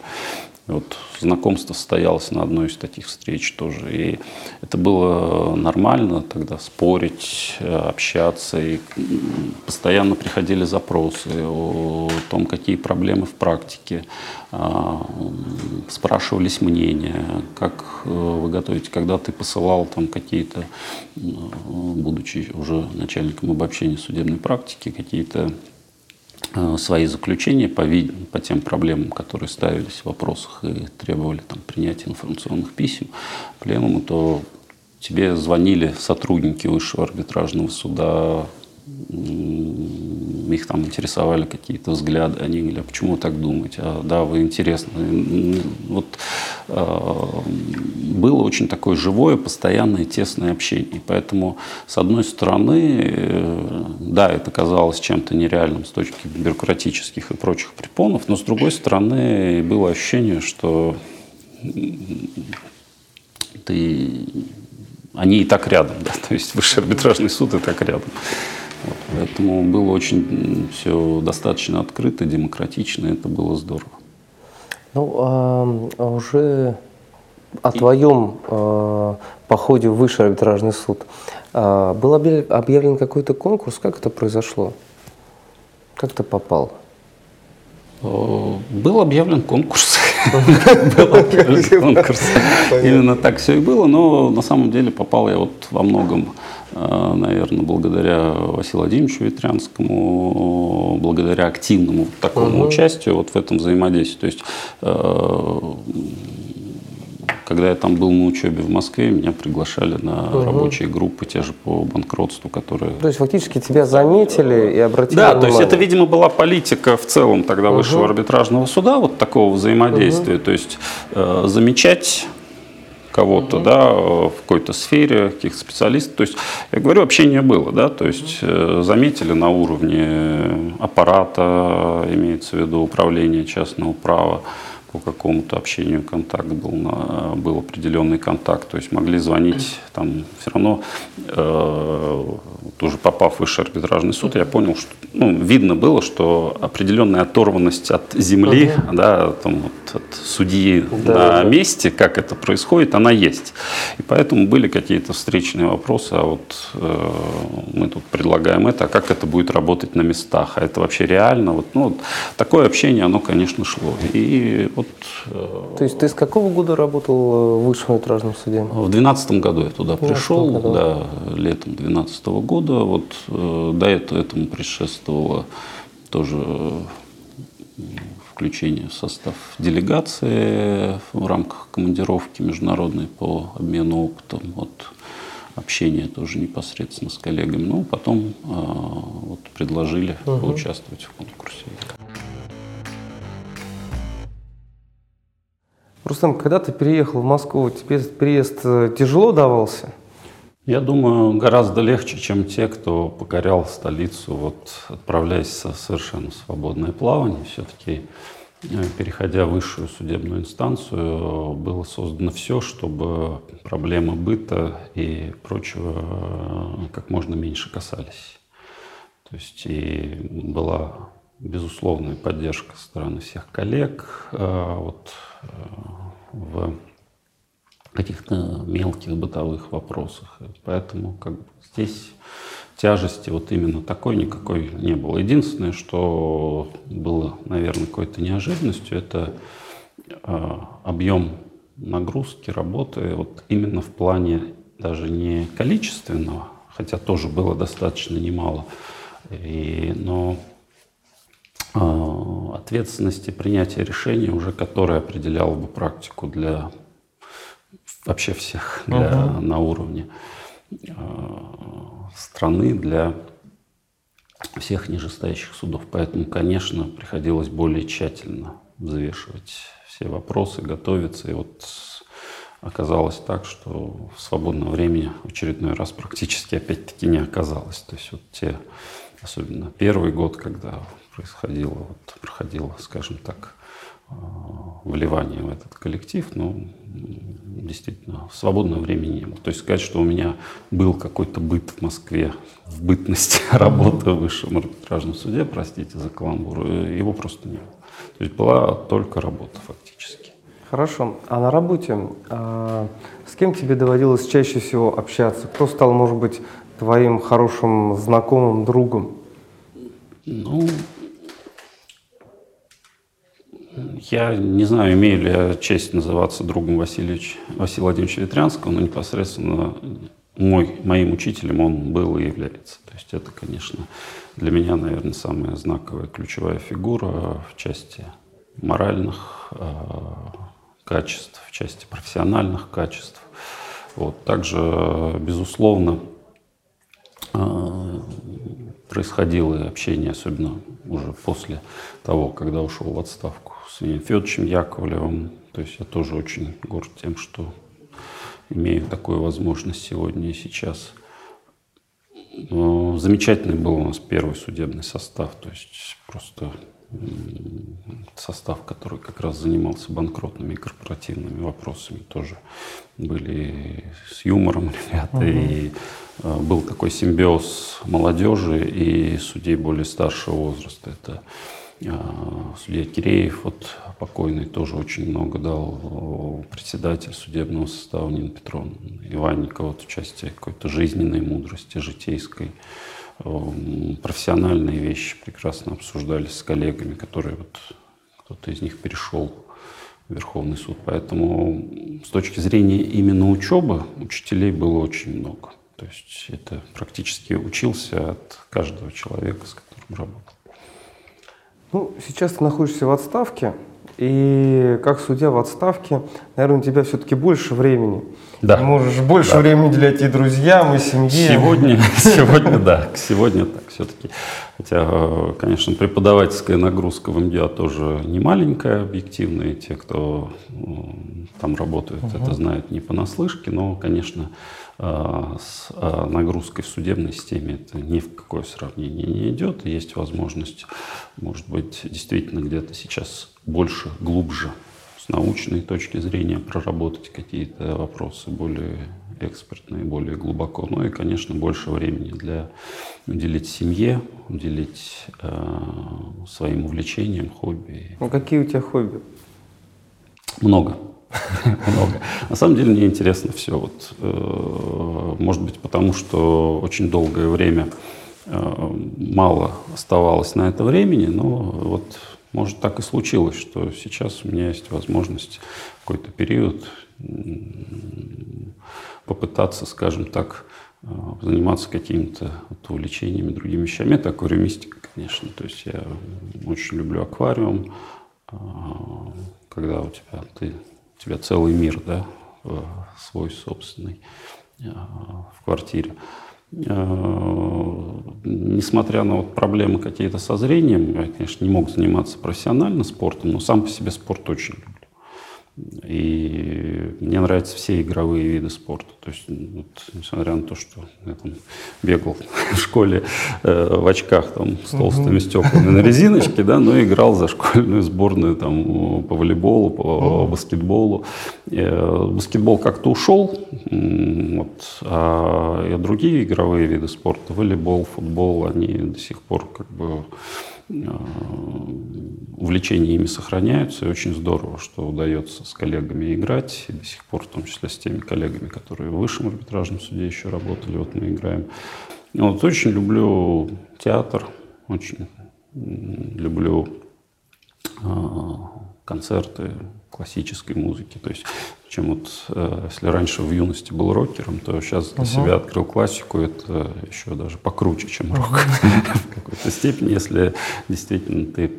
S1: Вот знакомство состоялось на одной из таких встреч тоже. И это было нормально тогда спорить, общаться. И постоянно приходили запросы о том, какие проблемы в практике. А, спрашивались мнения, как э, вы готовите, когда ты посылал там какие-то, будучи уже начальником обобщения судебной практики, какие-то Э, свои заключения по, по тем проблемам, которые ставились в вопросах и требовали там, принятия информационных писем пленуму, то тебе звонили сотрудники высшего арбитражного суда, их там интересовали какие-то взгляды, они говорили, а почему так думаете? А, да, вы интересны. Вот э, было очень такое живое, постоянное, тесное общение. И поэтому, с одной стороны, э, да, это казалось чем-то нереальным с точки бюрократических и прочих препонов, но с другой стороны, было ощущение, что ты они и так рядом, да, то есть высший арбитражный суд и так рядом. Вот, поэтому было очень все достаточно открыто, демократично, это было здорово.
S3: Ну, а, а уже о твоем э, походе в высший арбитражный суд э, был объявлен какой-то конкурс? Как это произошло? Как ты попал?
S1: Был объявлен конкурс. Был объявлен конкурс. Именно так все и было, но на самом деле попал я вот во многом Э, наверное, благодаря Василию Владимировичу Ветрянскому, благодаря активному такому угу. участию вот в этом взаимодействии. То есть э, когда я там был на учебе в Москве, меня приглашали на
S3: Угу.
S1: рабочие группы, те же по банкротству, которые...
S3: То есть фактически тебя заметили и обратили
S1: Да, то есть
S3: внимание.
S1: это, видимо, была политика в целом тогда высшего арбитражного суда, вот такого взаимодействия. То есть э, замечать кого-то, да, э, в какой-то сфере, каких-то специалистов. То есть, я говорю, общение было, да, то есть э, заметили на уровне аппарата, имеется в виду управления частного права, по какому-то общению контакт был, на, был определенный контакт, то есть могли звонить там все равно, э, тоже попав в высший арбитражный суд, я понял, что ну, видно было, что определенная оторванность от земли, да, там, вот, от судьи
S3: Да,
S1: на
S3: да.
S1: месте, как это происходит, она есть. И поэтому были какие-то встречные вопросы, а вот э, мы тут предлагаем это, а как это будет работать на местах, а это вообще реально? Вот, ну, вот такое общение, оно, конечно, шло. И вот э,
S3: То есть ты с какого года работал э, в высшем арбитражном суде?
S1: в двенадцатом году я туда
S3: 12-м
S1: пришел,
S3: году.
S1: да, летом двенадцатого года. Вот э, до этого этому предшествовало тоже э, включение в состав делегации в рамках командировки международной по обмену опытом. Вот общение тоже непосредственно с коллегами. Ну, потом э, вот предложили поучаствовать в конкурсе.
S3: Рустам, когда ты переехал в Москву, тебе переезд э, тяжело давался?
S1: Я думаю, гораздо легче, чем те, кто покорял столицу, вот отправляясь в совершенно свободное плавание. Все-таки, э, переходя в высшую судебную инстанцию, было создано все, чтобы проблемы быта и прочего э, как можно меньше касались. То есть и была безусловная поддержка со стороны всех коллег вот, в каких-то мелких бытовых вопросах. Поэтому как бы, здесь тяжести вот именно такой никакой не было. Единственное, что было, наверное, какой-то неожиданностью, это э, объем нагрузки, работы вот именно в плане даже не количественного, хотя тоже было достаточно немало, и, но э, ответственности принятия решений уже, которая определяла бы практику для вообще всех для, на уровне э, страны, для всех нижестоящих судов. Поэтому, конечно, приходилось более тщательно взвешивать все вопросы, готовиться. И вот оказалось так, что в свободное время в очередной раз практически опять-таки не оказалось. То есть вот те, особенно первый год, когда происходило, вот, проходило, скажем так, э, вливание в этот коллектив, ну, действительно, свободного времени не было. То есть сказать, что у меня был какой-то быт в Москве, в бытности работы в высшем арбитражном суде, простите за каламбур, э, его просто не было. То есть была только работа фактически.
S3: Хорошо. А на работе а, с кем тебе доводилось чаще всего общаться? Кто стал, может быть, твоим хорошим знакомым, другом?
S1: Ну, я не знаю, имею ли я честь называться другом Васильевич, Василия Владимировича Ветрянского, но непосредственно мой, моим учителем он был и является. То есть это, конечно, для меня, наверное, самая знаковая ключевая фигура в части моральных э, качеств, в части профессиональных качеств. Вот. Также, безусловно, э, происходило и общение, особенно уже после того, когда ушел в отставку с Евгением Федоровичем Яковлевым. То есть я тоже очень горд тем, что имею такую возможность сегодня и сейчас. Но замечательный был у нас первый судебный состав, то есть просто состав, который как раз занимался банкротными и корпоративными вопросами, тоже были с юмором ребята, и э, был такой симбиоз молодежи и судей более старшего возраста. Это э, судья Киреев, вот покойный, тоже очень много дал э, председатель судебного состава Нина Петровна Иванникова, вот в части какой-то жизненной мудрости, житейской. Эм, Профессиональные вещи прекрасно обсуждались с коллегами, которые вот кто-то из них перешел в Верховный суд. Поэтому с точки зрения именно учебы учителей было очень много. То есть это практически учился от каждого человека, с которым работал.
S3: Ну, сейчас ты находишься в отставке, и как судья в отставке, наверное, у тебя все-таки больше времени.
S1: Да.
S3: Ты можешь больше
S1: Да.
S3: времени уделять и друзьям, и семье.
S1: Сегодня, сегодня да, сегодня так все-таки. Хотя, э, конечно, преподавательская нагрузка в МГА тоже не маленькая, объективно, и те, кто э, там работают, это знают не понаслышке, но, конечно, э, с нагрузкой в судебной системе это ни в какое сравнение не идет. Есть возможность, может быть, действительно где-то сейчас больше, глубже с научной точки зрения проработать какие-то вопросы более экспертные, более глубоко. Ну и, конечно, больше времени для уделить семье, уделить э, своим увлечениям, хобби.
S3: Ну, какие у тебя хобби?
S1: Много. Много. На самом деле мне интересно все. Вот, э, может быть, потому что очень долгое время э, мало оставалось на это времени, но вот может так и случилось, что сейчас у меня есть возможность в какой-то период попытаться, скажем так, э, заниматься какими-то вот увлечениями, другими вещами. Это аквариумистика, конечно. То есть я очень люблю аквариум, а, когда у тебя, ты, у тебя целый мир, да, э, свой собственный э, в квартире. Э, Несмотря на вот проблемы какие-то со зрением, я, конечно, не мог заниматься профессионально спортом, но сам по себе спорт очень люблю. И мне нравятся все игровые виды спорта. То есть, вот, несмотря на то, что я там бегал в школе э, в очках там, с толстыми стеклами на резиночке, да, но играл за школьную сборную там, по волейболу, по баскетболу. Э, баскетбол как-то ушел, вот, а другие игровые виды спорта, волейбол, футбол, они до сих пор как бы э, увлечения ими сохраняются, и очень здорово, что удается с коллегами играть, и до сих пор, в том числе с теми коллегами, которые в высшем арбитражном суде еще работали, вот мы играем. Вот, очень люблю театр, очень люблю а, концерты классической музыки. То есть, чем вот, э, если раньше в юности был рокером, то сейчас для себя открыл классику, это еще даже покруче, чем рок. В какой-то степени, если действительно ты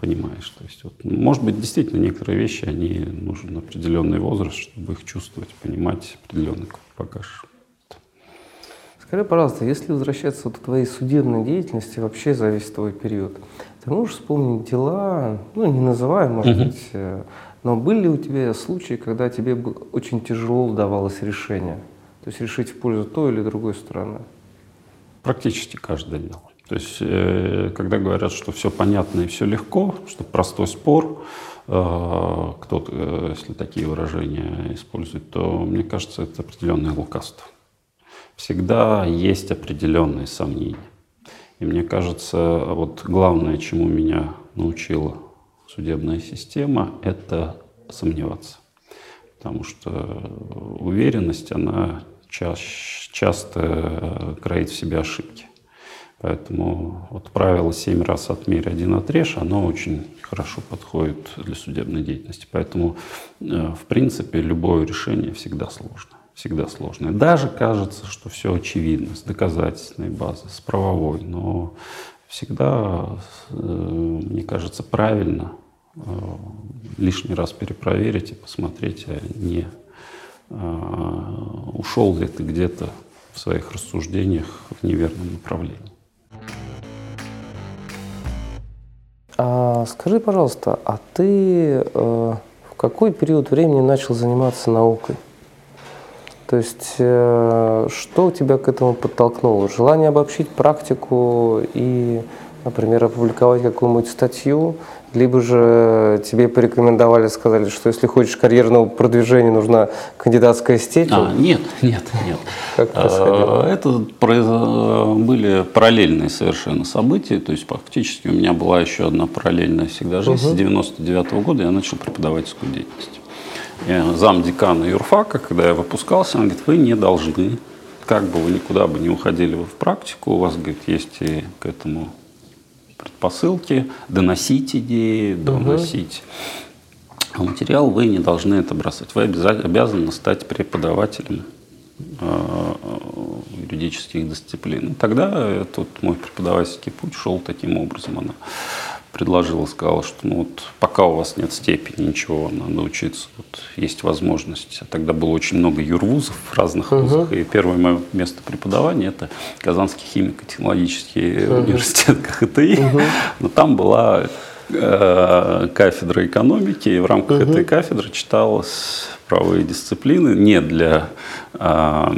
S1: понимаешь. То есть, вот, может быть, действительно некоторые вещи, они нужен определенный возраст, чтобы их чувствовать, понимать, определенный багаж.
S3: Скажи, пожалуйста, если возвращаться вот к твоей судебной деятельности, вообще за весь твой период, ты можешь вспомнить дела, ну, не называя, может быть, э, но были ли у тебя случаи, когда тебе очень тяжело давалось решение? То есть решить в пользу той или другой стороны?
S1: Практически каждое дело. То есть, э, когда говорят, что все понятно и все легко, что простой спор, э, кто-то, э, если такие выражения использует, то мне кажется, это определенное лукавство. Всегда есть определенные сомнения. И мне кажется, вот главное, чему меня научила судебная система, это сомневаться. Потому что уверенность, она чаш- часто э, кроит в себе ошибки. Поэтому вот правило «семь раз отмерь, один отрежь», оно очень хорошо подходит для судебной деятельности. Поэтому, э, в принципе, любое решение всегда сложно. Всегда сложное. Даже кажется, что все очевидно, с доказательственной базой, с правовой, но всегда, э, мне кажется, правильно э, лишний раз перепроверить и посмотреть, а не э, ушел ли ты где-то в своих рассуждениях в неверном направлении.
S3: А скажи, пожалуйста, а ты э, в какой период времени начал заниматься наукой? То есть, э, что тебя к этому подтолкнуло? Желание обобщить практику и, например, опубликовать какую-нибудь статью? Либо же тебе порекомендовали, сказали, что если хочешь карьерного продвижения, нужна кандидатская степень?
S1: А, нет, нет, нет.
S3: Как происходило?
S1: А, Это были параллельные совершенно события. То есть фактически у меня была еще одна параллельная всегда жизнь. С 99 года я начал преподавательскую деятельность. Я зам декана юрфака, когда я выпускался, он говорит, вы не должны, как бы вы никуда бы не уходили вы в практику, у вас, говорит, есть и к этому предпосылки, доносить идеи, доносить материал, вы не должны это бросать. Вы обяза- обязаны стать преподавателем э, юридических дисциплин. И Тогда этот мой преподавательский путь шел таким образом. Она, в предложила, сказала, что ну вот пока у вас нет степени, ничего, надо учиться, вот есть возможность. А тогда было очень много юрвузов в разных uh-huh. вузах, и первое мое место преподавания это Казанский химико-технологический uh-huh. университет КХТИ, uh-huh. но там была э, кафедра экономики, и в рамках uh-huh. этой кафедры читалось правовые дисциплины не для э,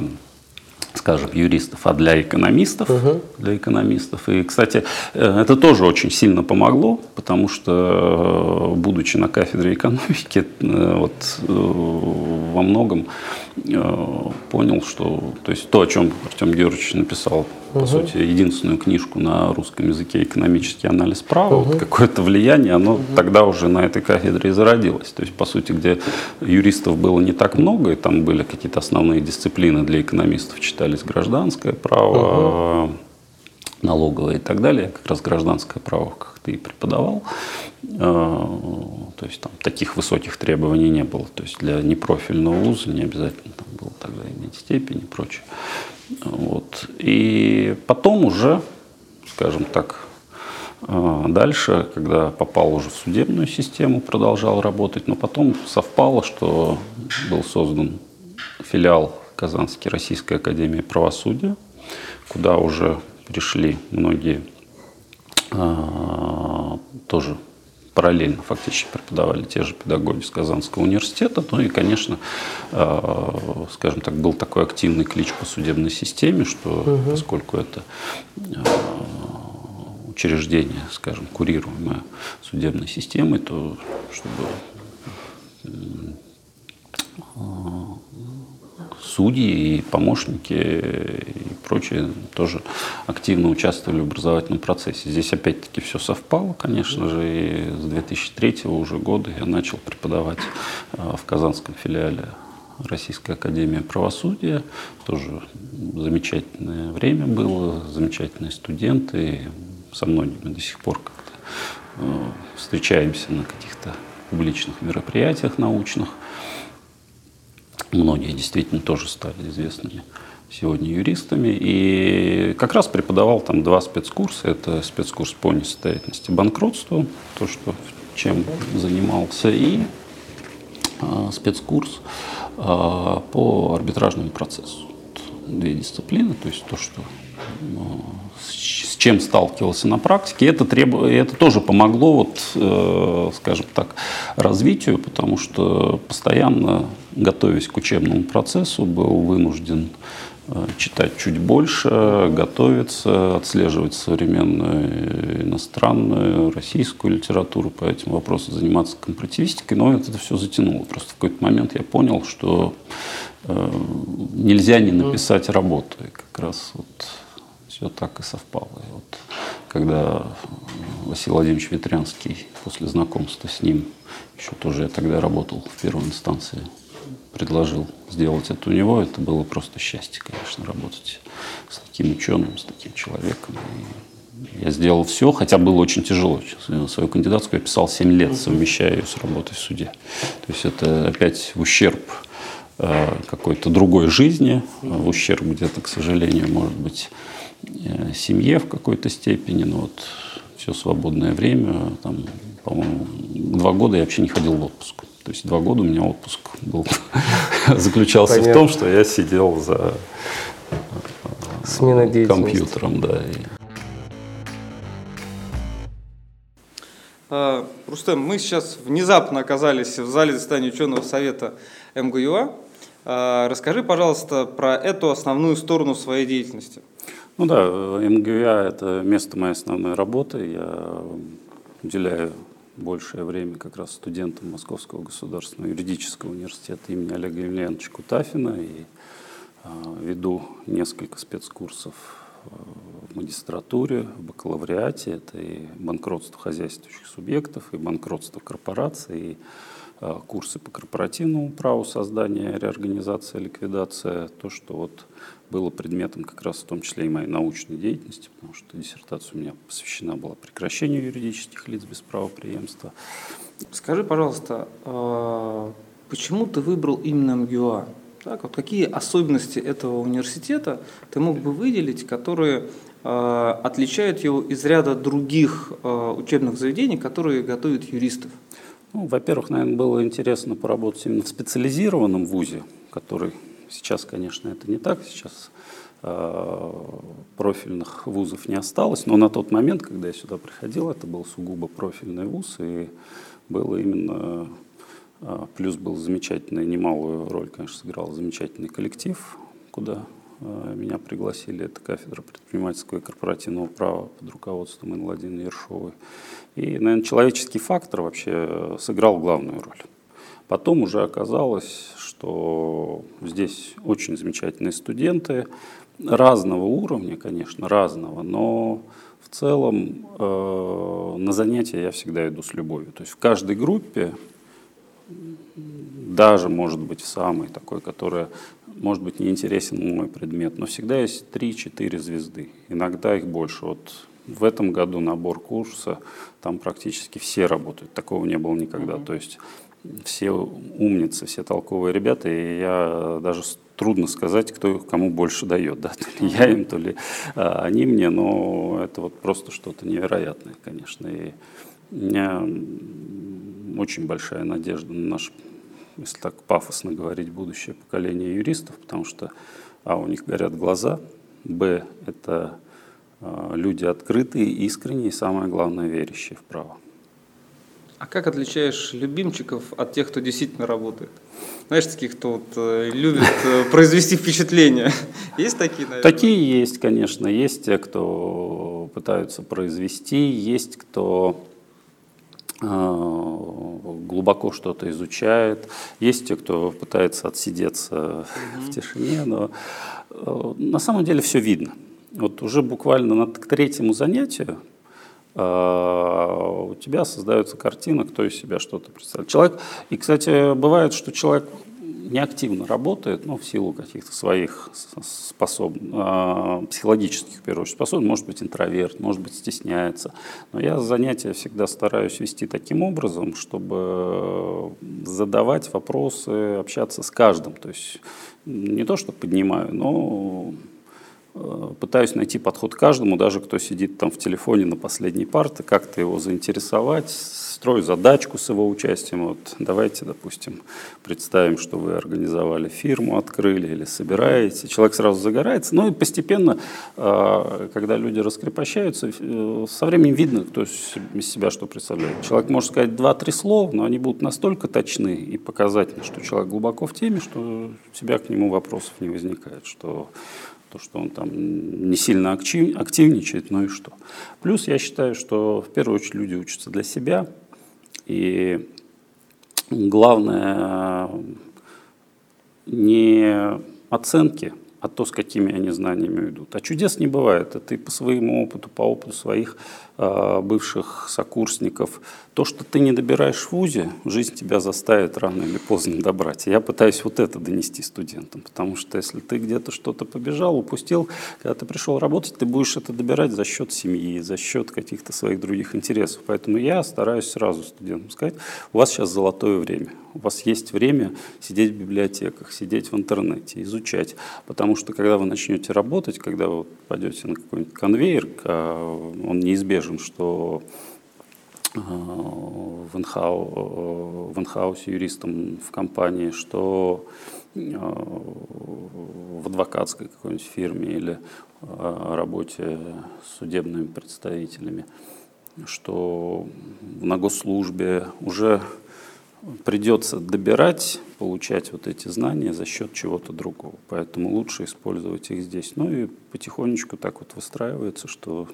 S1: скажем, юристов, а для экономистов. Угу. Для экономистов. И, кстати, э, это тоже очень сильно помогло, потому что, э, будучи на кафедре экономики, э, вот во многом понял, что то есть то, о чем Артем Георгиевич написал, по угу. сути, единственную книжку на русском языке «Экономический анализ права», угу. вот какое-то влияние, оно угу. тогда уже на этой кафедре и зародилось. То есть, по сути, где юристов было не так много, и там были какие-то основные дисциплины для экономистов, читались гражданское право, угу налоговое и так далее. Как раз гражданское право ты и преподавал. То есть там таких высоких требований не было. То есть для непрофильного вуза не обязательно там было тогда иметь степень и прочее. Вот. И потом уже, скажем так, э, дальше, когда попал уже в судебную систему, продолжал работать, но потом совпало, что был создан филиал Казанской Российской Академии Правосудия, куда уже пришли многие тоже параллельно фактически преподавали те же педагоги с Казанского университета. Ну и, конечно, э, скажем так, был такой активный клич по судебной системе, что угу. поскольку это э, учреждение, скажем, курируемое судебной системой, то чтобы судьи и помощники и прочие тоже активно участвовали в образовательном процессе. Здесь опять-таки все совпало, конечно же, и с 2003 уже года я начал преподавать э, в Казанском филиале Российской Академии Правосудия. Тоже замечательное время было, замечательные студенты. Со многими до сих пор как-то э, встречаемся на каких-то публичных мероприятиях научных. Многие действительно тоже стали известными сегодня юристами. И как раз преподавал там два спецкурса. Это спецкурс по несостоятельности банкротству, то, что, чем занимался, и э, спецкурс э, по арбитражному процессу. Две дисциплины, то есть то, что с чем сталкивался на практике. Это, треб... это тоже помогло, вот, э, скажем так, развитию, потому что постоянно, готовясь к учебному процессу, был вынужден э, читать чуть больше, готовиться, отслеживать современную иностранную, российскую литературу по этим вопросам, заниматься компаративистикой, но это все затянуло. Просто в какой-то момент я понял, что э, нельзя не написать работу. И как раз вот все так и совпало. И вот, когда Василий Владимирович Ветрянский, после знакомства с ним, еще тоже я тогда работал в первой инстанции, предложил сделать это у него, это было просто счастье, конечно, работать с таким ученым, с таким человеком. И я сделал все, хотя было очень тяжело. Свою кандидатскую я писал 7 лет, совмещая ее с работой в суде. То есть это опять в ущерб э, какой-то другой жизни, в ущерб где-то, к сожалению, может быть, семье в какой-то степени, но вот все свободное время, там, по-моему, два года я вообще не ходил в отпуск. То есть два года у меня отпуск был, заключался Понятно. в том, что я сидел за Смена компьютером, да.
S4: А, Рустем, мы сейчас внезапно оказались в зале заседания ученого совета МГУА. А, расскажи, пожалуйста, про эту основную сторону своей деятельности.
S1: Ну да, МГУА – это место моей основной работы. Я уделяю большее время как раз студентам Московского государственного юридического университета имени Олега Емельяновича Кутафина и э, веду несколько спецкурсов а, в магистратуре, в бакалавриате. Это и банкротство хозяйствующих субъектов, и банкротство корпораций, и э, курсы по корпоративному праву, создания, реорганизация, ликвидация. То, что вот было предметом как раз в том числе и моей научной деятельности, потому что диссертация у меня посвящена была прекращению юридических лиц без правоприемства.
S4: Скажи, пожалуйста, а, почему ты выбрал именно МГУА? Так, вот какие особенности этого университета ты мог бы выделить, которые э, отличают его из ряда других э, учебных заведений, которые готовят юристов?
S1: Ну, во-первых, наверное, было интересно поработать именно в специализированном вузе, который сейчас, конечно, это не так, сейчас э, профильных вузов не осталось, но на тот момент, когда я сюда приходил, это был сугубо профильный вуз, и было именно э, плюс был замечательный, немалую роль, конечно, сыграл замечательный коллектив, куда э, меня пригласили, это кафедра предпринимательского и корпоративного права под руководством Инны Владимировны Ершовой. И, наверное, человеческий фактор вообще сыграл главную роль. Потом уже оказалось, что здесь очень замечательные студенты, разного уровня, конечно, разного, но в целом э, на занятия я всегда иду с любовью. То есть в каждой группе, даже, может быть, в самой такой, которая, может быть, не интересен мой предмет, но всегда есть 3-4 звезды, иногда их больше. Вот в этом году набор курса, там практически все работают, такого не было никогда. Mm-hmm. То есть все умницы, все толковые ребята, и я даже трудно сказать, кто кому больше дает, да, то ли я им, то ли а, они мне, но это вот просто что-то невероятное, конечно. И у меня очень большая надежда на наше, если так пафосно говорить, будущее поколение юристов, потому что, а, у них горят глаза, б, это а, люди открытые, искренние и, самое главное, верящие в право.
S4: А как отличаешь любимчиков от тех, кто действительно работает? Знаешь, таких, кто вот, э, любит э, произвести впечатление. Есть такие, наверное?
S1: Такие есть, конечно. Есть те, кто пытаются произвести, есть кто э, глубоко что-то изучает, есть те, кто пытается отсидеться в тишине, но на самом деле все видно. Вот уже буквально к третьему занятию у тебя создается картина, кто из себя что-то представляет. Человек, и, кстати, бывает, что человек неактивно работает, ну, в силу каких-то своих способ... А, психологических, в первую очередь, способностей, может быть, интроверт, может быть, стесняется. Но я занятия всегда стараюсь вести таким образом, чтобы задавать вопросы, общаться с каждым. То есть не то, что поднимаю, но Э, пытаюсь найти подход к каждому, даже кто сидит там в телефоне на последней парте, как-то его заинтересовать, строю задачку с его участием. Вот давайте, допустим, представим, что вы организовали фирму, открыли или собираете. Человек сразу загорается. Ну и постепенно, э, когда люди раскрепощаются, э, со временем видно, кто из себя что представляет. Человек может сказать два-три слова, но они будут настолько точны и показательны, что человек глубоко в теме, что у тебя к нему вопросов не возникает, что то, что он там не сильно активничает, ну и что. Плюс я считаю, что в первую очередь люди учатся для себя, и главное не оценки, а то, с какими они знаниями идут. А чудес не бывает. Это и по своему опыту, по опыту своих э, бывших сокурсников. То, что ты не добираешь в ВУЗе, жизнь тебя заставит рано или поздно добрать. Я пытаюсь вот это донести студентам, потому что если ты где-то что-то побежал, упустил, когда ты пришел работать, ты будешь это добирать за счет семьи, за счет каких-то своих других интересов. Поэтому я стараюсь сразу студентам сказать, у вас сейчас золотое время. У вас есть время сидеть в библиотеках, сидеть в интернете, изучать. Потому что когда вы начнете работать, когда вы пойдете на какой-нибудь конвейер, а, он неизбежен, что а, в, инхау, в инхаусе юристом в компании, что а, в адвокатской какой-нибудь фирме или работе с судебными представителями, что на госслужбе уже придется добирать, получать вот эти знания за счет чего-то другого. Поэтому лучше использовать их здесь. Ну и потихонечку так вот выстраивается, что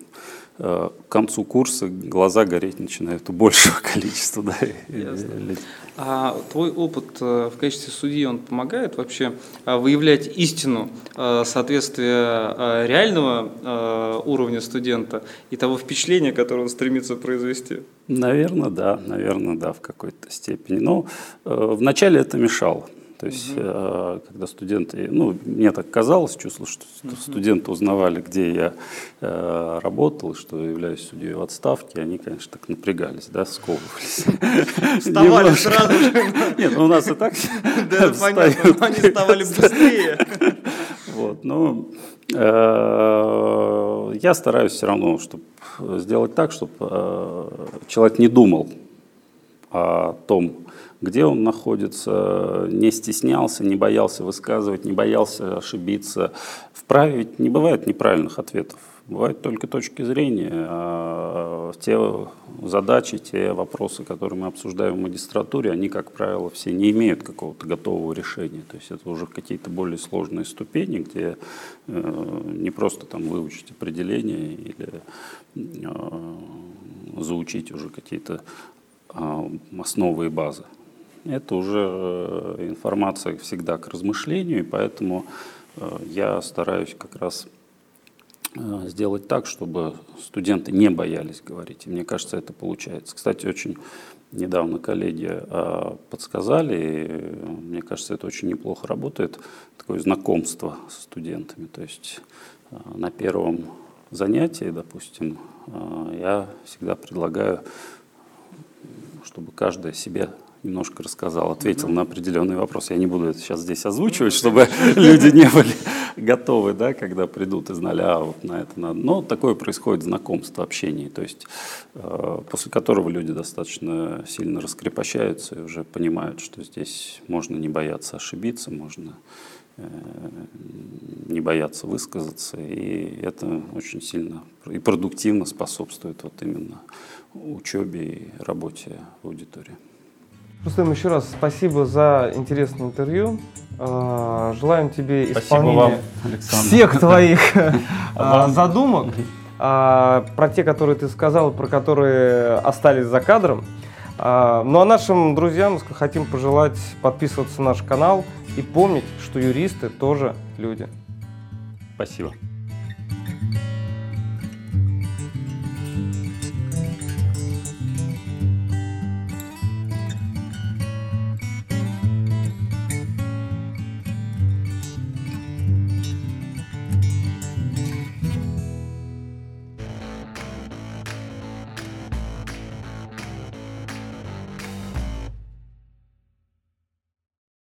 S1: к концу курса глаза гореть начинают у большего количества да.
S4: А твой опыт э, в качестве судьи, он помогает вообще э, выявлять истину э, соответствия реального уровня студента и того впечатления, которое он стремится произвести?
S1: Наверное, да, наверное, да, в какой-то степени. Но вначале это мешало. То есть, угу. когда студенты, ну, мне так казалось, чувствовал, что угу. студенты узнавали, где я э, работал, что являюсь судьей в отставке, они, конечно, так напрягались, да, сковывались.
S4: Вставали сразу же.
S1: Нет, ну у нас и так
S4: Да, понятно, они вставали быстрее.
S1: Вот, но э, я стараюсь все равно чтобы сделать так, чтобы человек не думал о том, где он находится, не стеснялся, не боялся высказывать, не боялся ошибиться. В праве ведь не бывает неправильных ответов. Бывают только точки зрения. А те задачи, те вопросы, которые мы обсуждаем в магистратуре, они, как правило, все не имеют какого-то готового решения. То есть это уже какие-то более сложные ступени, где э, не просто там выучить определение или э, заучить уже какие-то э, основы и базы. Это уже э, информация всегда к размышлению, и поэтому э, я стараюсь как раз Э, сделать так, чтобы студенты не боялись говорить. И мне кажется, это получается. Кстати, очень недавно коллеги подсказали, и мне кажется, это очень неплохо работает, такое знакомство с студентами. То есть на первом занятии, допустим, я всегда предлагаю, чтобы каждый себе немножко рассказал, ответил на определенный вопрос. Я не буду это сейчас здесь озвучивать, чтобы люди не были готовы, да, когда придут и знали, а вот на это надо. Но такое происходит знакомство, общение, то есть э, после которого люди достаточно сильно раскрепощаются и уже понимают, что здесь можно не бояться ошибиться, можно э, не бояться высказаться, и это очень сильно и продуктивно способствует вот именно учебе и работе в аудитории.
S3: Рустам, еще раз спасибо за интересное интервью. А, желаем тебе
S1: спасибо
S3: исполнения
S1: вам,
S3: всех твоих а, задумок. А, про те, которые ты сказал, про которые остались за кадром. Ну а нашим друзьям хотим пожелать подписываться на наш канал и помнить, что юристы тоже люди.
S1: Спасибо.